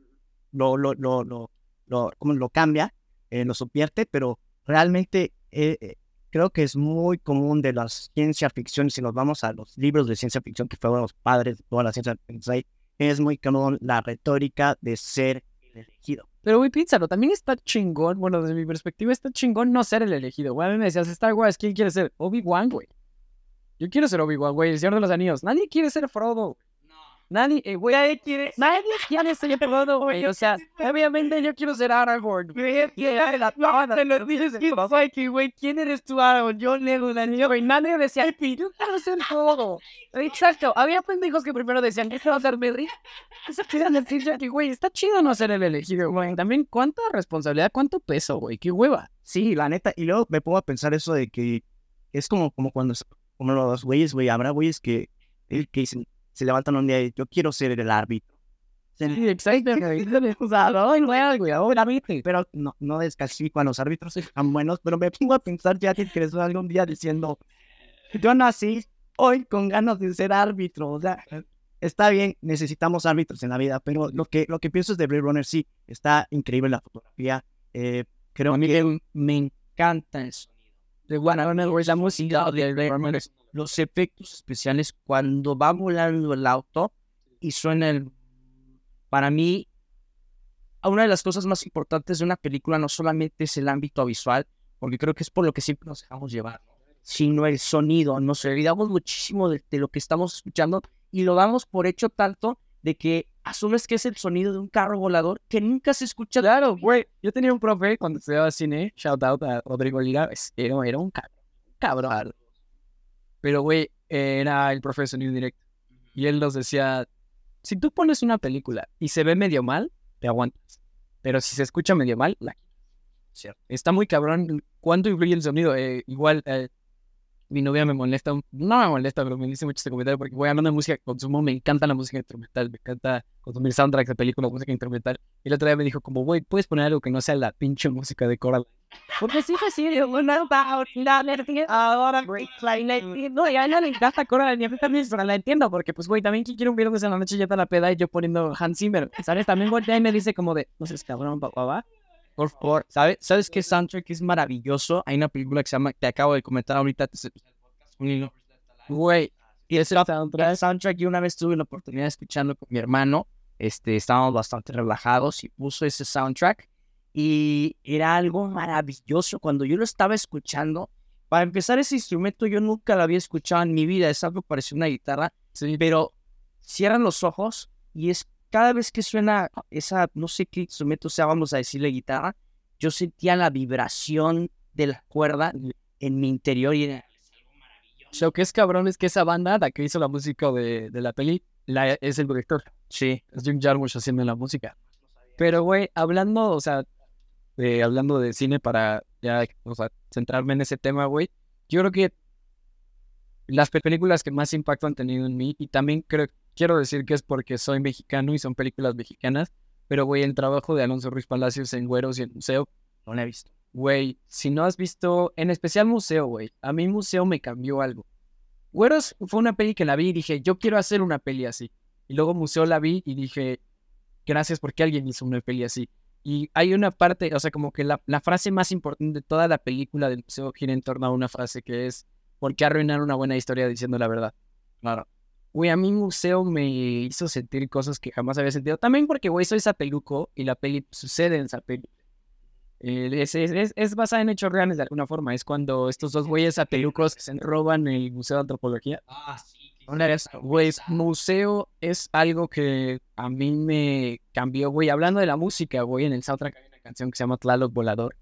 lo, lo, lo, lo, lo, ¿cómo lo cambia, eh, lo subvierte, pero realmente eh, eh, creo que es muy común de la ciencia ficción, si nos vamos a los libros de ciencia ficción que fueron los padres de toda la ciencia ficción, es muy común la retórica de ser el elegido. Pero, güey, piénsalo, también está chingón, bueno, desde mi perspectiva está chingón no ser el elegido, güey. A mí me decías, Star Wars, ¿quién quiere ser? Obi-Wan, güey. Yo quiero ser Obi-Wan, güey, el Señor de los Anillos. Nadie quiere ser Frodo. Nadie, eh, güey, nadie quiere, nadie quiere ser Frodo, güey. O sea, obviamente yo quiero ser Aragorn. güey. Te lo dices, que, güey, ¿quién eres tú, Aragorn? Yo leo el anillo, güey. Nadie decía, yo quiero ser Frodo. Exacto, había pendejos que primero decían, ¿qué va a ser Merry? Eso querían decir que, güey, está chido no ser el elegido, güey. También, ¿cuánta responsabilidad, cuánto peso, güey? Qué hueva. Sí, la neta. Y luego me pongo a pensar eso de que es como, como cuando, como los güeyes, güey, habrá güeyes que, eh, que dicen, se levantan un día y yo quiero ser el árbitro. Sí, exacto. O sea, no. Pero no, no descalifico a los árbitros, están buenos, pero me pongo a pensar ya que creció algún día diciendo, yo nací hoy con ganas de ser árbitro. O sea, está bien, necesitamos árbitros en la vida, pero lo que, lo que pienso es de Blade Runner, sí, está increíble la fotografía. Eh, creo A mí que me, encanta el sonido. De Warner, güey, la música de Blade Runner, los efectos especiales cuando va volando el auto y suena el... Para mí, una de las cosas más importantes de una película no solamente es el ámbito visual, porque creo que es por lo que siempre nos dejamos llevar, ¿no? sino el sonido. Nos olvidamos muchísimo de, lo que estamos escuchando y lo damos por hecho tanto de que asumes que es el sonido de un carro volador que nunca se escucha. Claro, güey. Yo tenía un profe cuando estudiaba cine, shout out a Rodrigo Liga, era, era un cabrón. cabrón. Pero, güey, era el profe de sonido directo. Y él nos decía, si tú pones una película y se ve medio mal, te aguantas. Pero si se escucha medio mal, la. Está muy cabrón. ¿Cuánto influye el sonido? Eh, igual, eh, mi novia me molesta, no me molesta, pero me dice mucho este comentario porque voy hablando de música que consumo, me encanta la música instrumental, me encanta consumir soundtracks de películas, música instrumental. Y el otro día me dijo como, güey, ¿puedes poner algo que no sea la pinche música de Coraline? Porque sí, pues sí, una ahora, güey, la, la entiendo, y a ella le encanta Coraline, y a mí también, pero la entiendo, porque pues, güey, también quiero un viernes en la noche ya está la peda y yo poniendo Hans Zimmer, ¿sabes? También voltea y me dice como de, no seas cabrón, papá, va. Por favor, ¿sabes, ¿sabes qué soundtrack es maravilloso? Hay una película que se llama, te acabo de comentar ahorita. Güey, y ese soundtrack, soundtrack yo una vez tuve la oportunidad de escucharlo con mi hermano, este, estábamos bastante relajados y puso ese soundtrack y era algo maravilloso cuando yo lo estaba escuchando. Para empezar, ese instrumento yo nunca lo había escuchado en mi vida, es algo que parece una guitarra, sí, pero cierran los ojos y es cada vez que suena esa, no sé qué instrumento sea, vamos a decirle guitarra, yo sentía la vibración de la cuerda en mi interior y era Lo que es cabrón es que esa banda, la que hizo la música de, de la peli, la, es el director. Sí, es Jim Jarmusch haciendo la música. Pero, güey, hablando, o sea, hablando de cine para ya, o sea, centrarme en ese tema, güey, yo creo que las películas que más impacto han tenido en mí, y también creo, quiero decir que es porque soy mexicano y son películas mexicanas, pero, güey, el trabajo de Alonso Ruiz Palacios en Güeros y en Museo, no lo he visto. Güey, si no has visto, en especial Museo, güey, a mí Museo me cambió algo. Güeros fue una peli que la vi y dije, yo quiero hacer una peli así. Y luego Museo la vi y dije, gracias porque alguien hizo una peli así. Y hay una parte, o sea, como que la, la frase más importante de toda la película del museo gira en torno a una frase que es, ¿por qué arruinar una buena historia diciendo la verdad? Claro. Güey, a mí museo me hizo sentir cosas que jamás había sentido. También porque, güey, soy zapeluco y la peli sucede en Zapeluco. Eh, es, es, es, basada en hechos reales de alguna forma. Es cuando estos dos güeyes zapelucos se roban el Museo de Antropología. Ah, sí. Güey, museo es algo que a mí me cambió, güey. Hablando de la música, güey, en el soundtrack hay una canción que se llama Tlaloc Volador.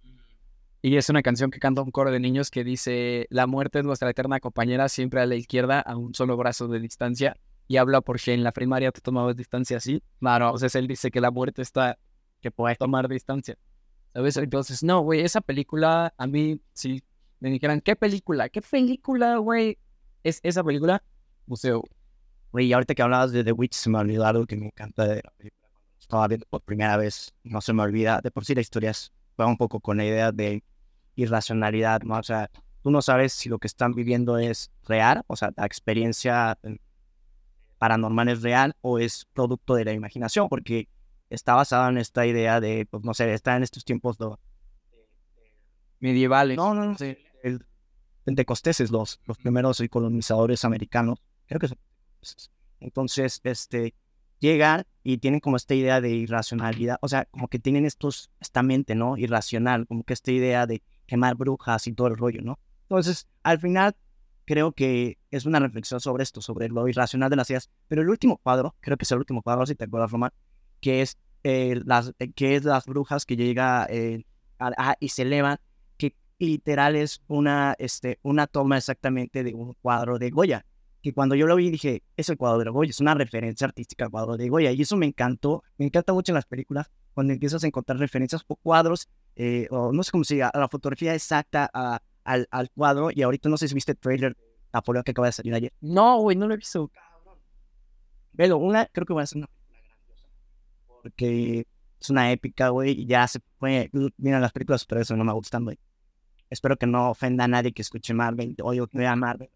Y es una canción que canta un coro de niños que dice, la muerte es nuestra eterna compañera, siempre a la izquierda, a un solo brazo de distancia. Y habla porque en la primaria te tomabas distancia así. Claro, entonces él dice que la muerte está, que puede tomar distancia. ¿Sabes? Entonces, no, güey, esa película, a mí, si me dijeran, ¿qué película? ¿Qué película, güey? Es esa película, museo. Güey, ahorita que hablabas de The Witch, se me olvidó algo que me encanta de la película. Estaba viendo por primera vez, no se me olvida. De por sí la historia va un poco con la idea de irracionalidad, ¿no? O sea, tú no sabes si lo que están viviendo es real, o sea, la experiencia eh, paranormal es real o es producto de la imaginación, porque está basada en esta idea de, pues no sé, está en estos tiempos medievales. No, no, no. Sí. El, pentecosteses, los, los primeros colonizadores americanos, creo que son. Entonces, este, llegan y tienen como esta idea de irracionalidad, o sea, como que tienen estos, esta mente, ¿no? Irracional, como que esta idea de quemar brujas y todo el rollo, ¿no? Entonces, al final, creo que es una reflexión sobre esto, sobre lo irracional de las ideas. Pero el último cuadro, creo que es el último cuadro, si te acuerdas, Román, que es, eh, las, eh, que es las brujas que llega eh, y se elevan, que literal es una, este, una toma exactamente de un cuadro de Goya. Que cuando yo lo vi dije, es el cuadro de Goya, es una referencia artística al cuadro de Goya. Y eso me encantó, me encanta mucho en las películas, cuando empiezas a encontrar referencias o cuadros eh, o no sé cómo se diga, la fotografía exacta al, al, cuadro. Y ahorita no sé si viste el trailer Napoleón que acaba de salir ayer. No, güey, no lo he visto. Pero una, creo que va a ser una película grandiosa. Porque es una épica, güey, y ya se fue. Mira, las películas pero eso no me gustan, güey. Espero que no ofenda a nadie que escuche Marvel o yo vea Marvel.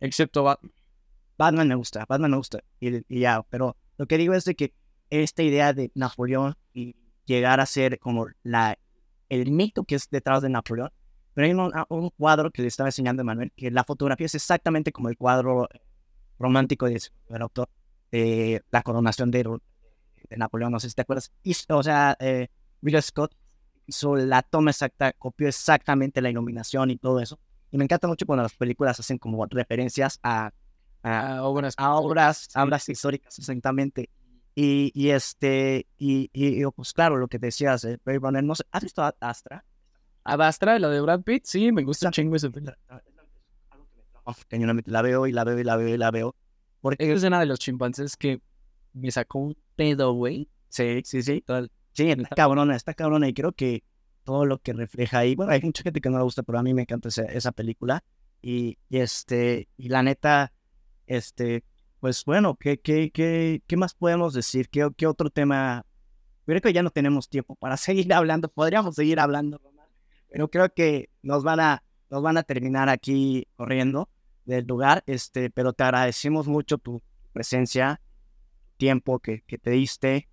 Excepto Batman. Batman me gusta, Batman me gusta. Y, y, ya, pero lo que digo es de que esta idea de Napoleón y llegar a ser como la el mito que es detrás de Napoleón. Pero hay un, un cuadro que le estaba enseñando a Manuel, que la fotografía es exactamente como el cuadro romántico del autor, de la coronación de, de, Napoleón, no sé si te acuerdas. Y, o sea, eh, Will Scott hizo la toma exacta, copió exactamente la iluminación y todo eso. Y me encanta mucho cuando las películas hacen como referencias a, a, obras, a obras, a obras históricas, exactamente. Y, y este, y, y, pues claro, lo que decías, eh, no sé, ¿has visto Astra? Astra, la de Brad Pitt? Sí, me gusta un chingo ese film. La veo y la veo y la veo y la veo. Porque es escena de los chimpancés que me sacó un pedo, güey. Sí, sí, sí. Sí, está cabrona, está cabrona y creo que todo lo que refleja ahí, bueno, hay mucha gente que no le gusta, pero a mí me encanta esa, esa película. Y, y, este, y la neta, este, pues bueno, ¿qué, qué, qué, qué más podemos decir? ¿Qué, ¿Qué otro tema? Creo que ya no tenemos tiempo para seguir hablando, podríamos seguir hablando, pero creo que nos van a, nos van a terminar aquí corriendo del lugar, este, pero te agradecemos mucho tu presencia, tiempo que, que te diste,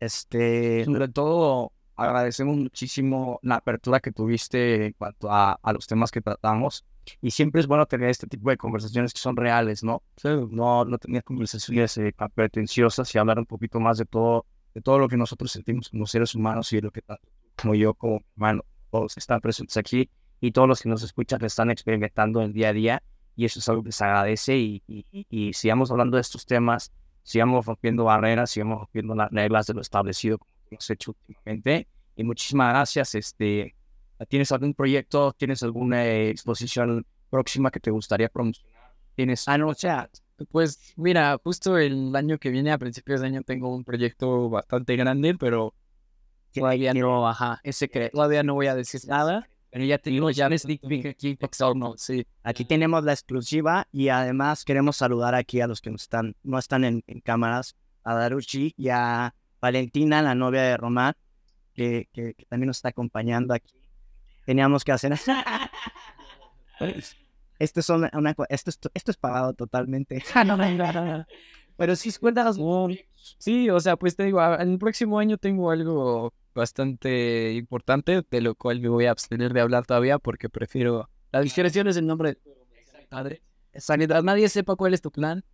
este... Sobre todo agradecemos muchísimo la apertura que tuviste en cuanto a, a los temas que tratamos y siempre es bueno tener este tipo de conversaciones que son reales, ¿no? no, no tener conversaciones eh, pretenciosas y hablar un poquito más de todo, de todo lo que nosotros sentimos como seres humanos y de lo que tanto como yo, como hermano, todos están presentes aquí y todos los que nos escuchan están experimentando el día a día y eso es algo que se agradece y, y, sigamos hablando de estos temas, sigamos rompiendo barreras, sigamos rompiendo las reglas de lo establecido como hemos hecho últimamente y muchísimas gracias, este, ¿Tienes algún proyecto? ¿Tienes alguna exposición próxima que te gustaría promocionar? ¿Tienes... Ah, no, o sea, Pues mira, justo el año que viene, a principios de año, tengo un proyecto bastante grande, pero todavía no, ajá, es secreto. Todavía no voy a decir nada, pero ya tengo ya sneak peek aquí, no, sí. Aquí tenemos la exclusiva y además queremos saludar aquí a los que no están, no están en, en cámaras, a Daruchi y a Valentina, la novia de Román, que, que, que también nos está acompañando aquí. Teníamos que hacer... Esto es, una, una co- esto, es, esto es pagado totalmente. Pero sí, cuéntanos. Sí, o sea, pues te digo, el próximo año tengo algo bastante importante, de lo cual me voy a abstener de hablar todavía porque prefiero... La discreción es el nombre de padre. Sanidad, nadie sepa cuál es tu plan.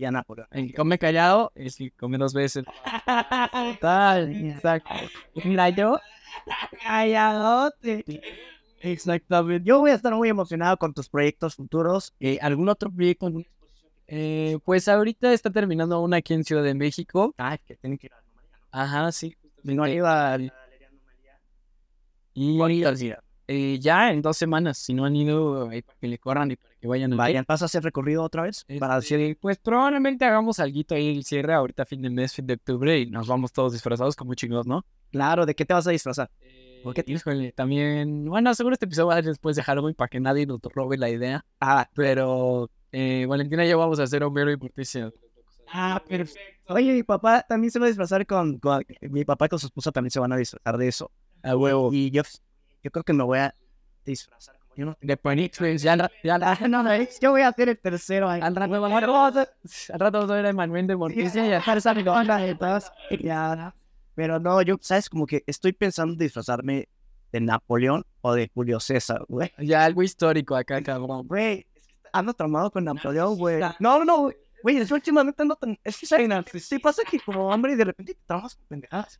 Ya Napoleón. En que come callado, es que come dos veces. Tal, exacto. Mira, yo... Calladote. Exactamente. Yo voy a estar muy emocionado con tus proyectos futuros. Eh, ¿Algún otro proyecto? Eh, pues ahorita está terminando una aquí en Ciudad de México. Ah, que tienen que ir a. Ajá, sí. No iba a la galería Anomalía. Y eh, ya en dos semanas, si no han ido, ahí para que le corran y para vayan Vayan, ¿vas a hacer recorrido otra vez? Para Este, decir, pues probablemente hagamos algo ahí el cierre ahorita fin de mes, fin de octubre y nos vamos todos disfrazados como chingos, ¿no? claro, ¿de qué te vas a disfrazar? Porque híjole, también, bueno, seguro este episodio va a ser después de Halloween para que nadie nos robe la idea, Ah, pero eh, Valentina y yo vamos a hacer Homero y Morticia. ah, perfecto. Oye, mi papá también se va a disfrazar con, con- Mi papá con su esposa también se van a disfrazar de eso. A huevo. Y yo, yo creo que me voy a disfrazar. Como Yo no De Panix, ya, la- ya, la- no, no, yo voy a hacer el tercero. ahí. al rato vamos a- al rato vamos a ver a Emanuel de Morticia y a esa onda de todas. Ya, Pero no, yo, ¿sabes? Como que estoy pensando en disfrazarme de Napoleón o de Julio César, güey. ya algo histórico acá, cabrón. Güey, ando tramado con Napoleón, güey. No, no, güey. Güey, es últimamente ando tan... Es que, ¿sabes? Sí pasa que como hombre y de repente te trabajas con pendejadas.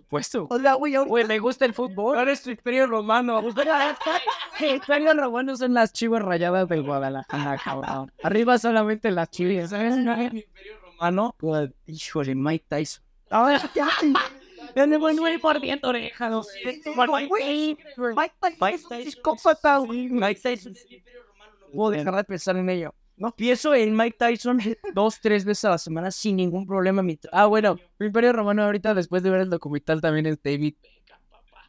Supuesto. O sea, güey, ahorita... Güey, me gusta el fútbol. Eres tu imperio romano. Imperio romano son las chivas rayadas del Guadalajara, cabrón. Arriba solamente las chivas, ¿sabes? Mi imperio romano. Híjole, Mike Tyson. Ahora ya. Ya me voy nueve por viento oreja, no sé. Güey, Mike Tyson es psicópata, güey. Mike Tyson. No puedo dejar de pensar en ello. No pienso en Mike Tyson dos, tres veces a la semana sin ningún problema. mi- Ah, bueno, mi imperio romano ahorita después de ver el documental también es David Beckham.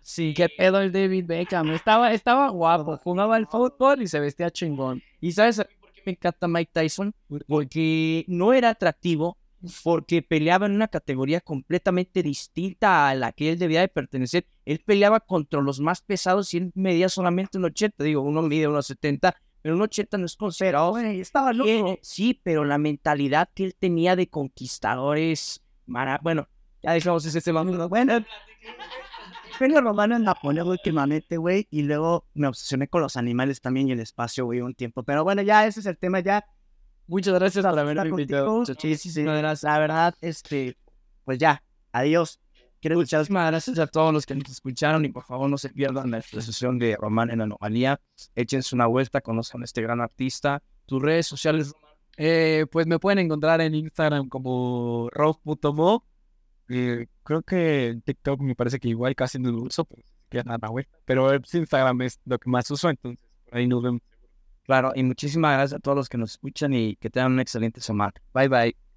Sí, qué pedo el David Beckham. Estaba, estaba guapo, jugaba al fútbol y se vestía chingón. ¿Y sabes por qué me encanta Mike Tyson? Porque no era atractivo, porque peleaba en una categoría completamente distinta a la que él debía de pertenecer. Él peleaba contra los más pesados y él medía solamente un 80. Digo, uno mide unos 70, pero un 80 no es considerado. Estaba loco. Eh, Sí, pero la mentalidad que él tenía de conquistador es... mara- Bueno, ya dejamos ese tema. Bueno, Imperio Romano en Napoleón últimamente, güey, y luego me obsesioné con los animales también y el espacio, güey, un tiempo. Pero bueno, ya ese es el tema, ya. Muchas gracias por haberme invitado. Sí, sí, sí. La verdad, este, pues ya, adiós. Quiero escuchar Muchísimas gracias a todos los que nos escucharon y por favor no se pierdan la exposición de Román en Anomalía. Échense una vuelta, conozcan a este gran artista. Tus redes sociales, Eh, pues me pueden encontrar en Instagram como rob.mo. Eh, creo que en TikTok me parece que igual casi no lo uso, pero, que nada, güey. pero Instagram es lo que más uso, entonces por ahí nos vemos. claro, y muchísimas gracias a todos los que nos escuchan y que tengan una excelente semana. Bye bye.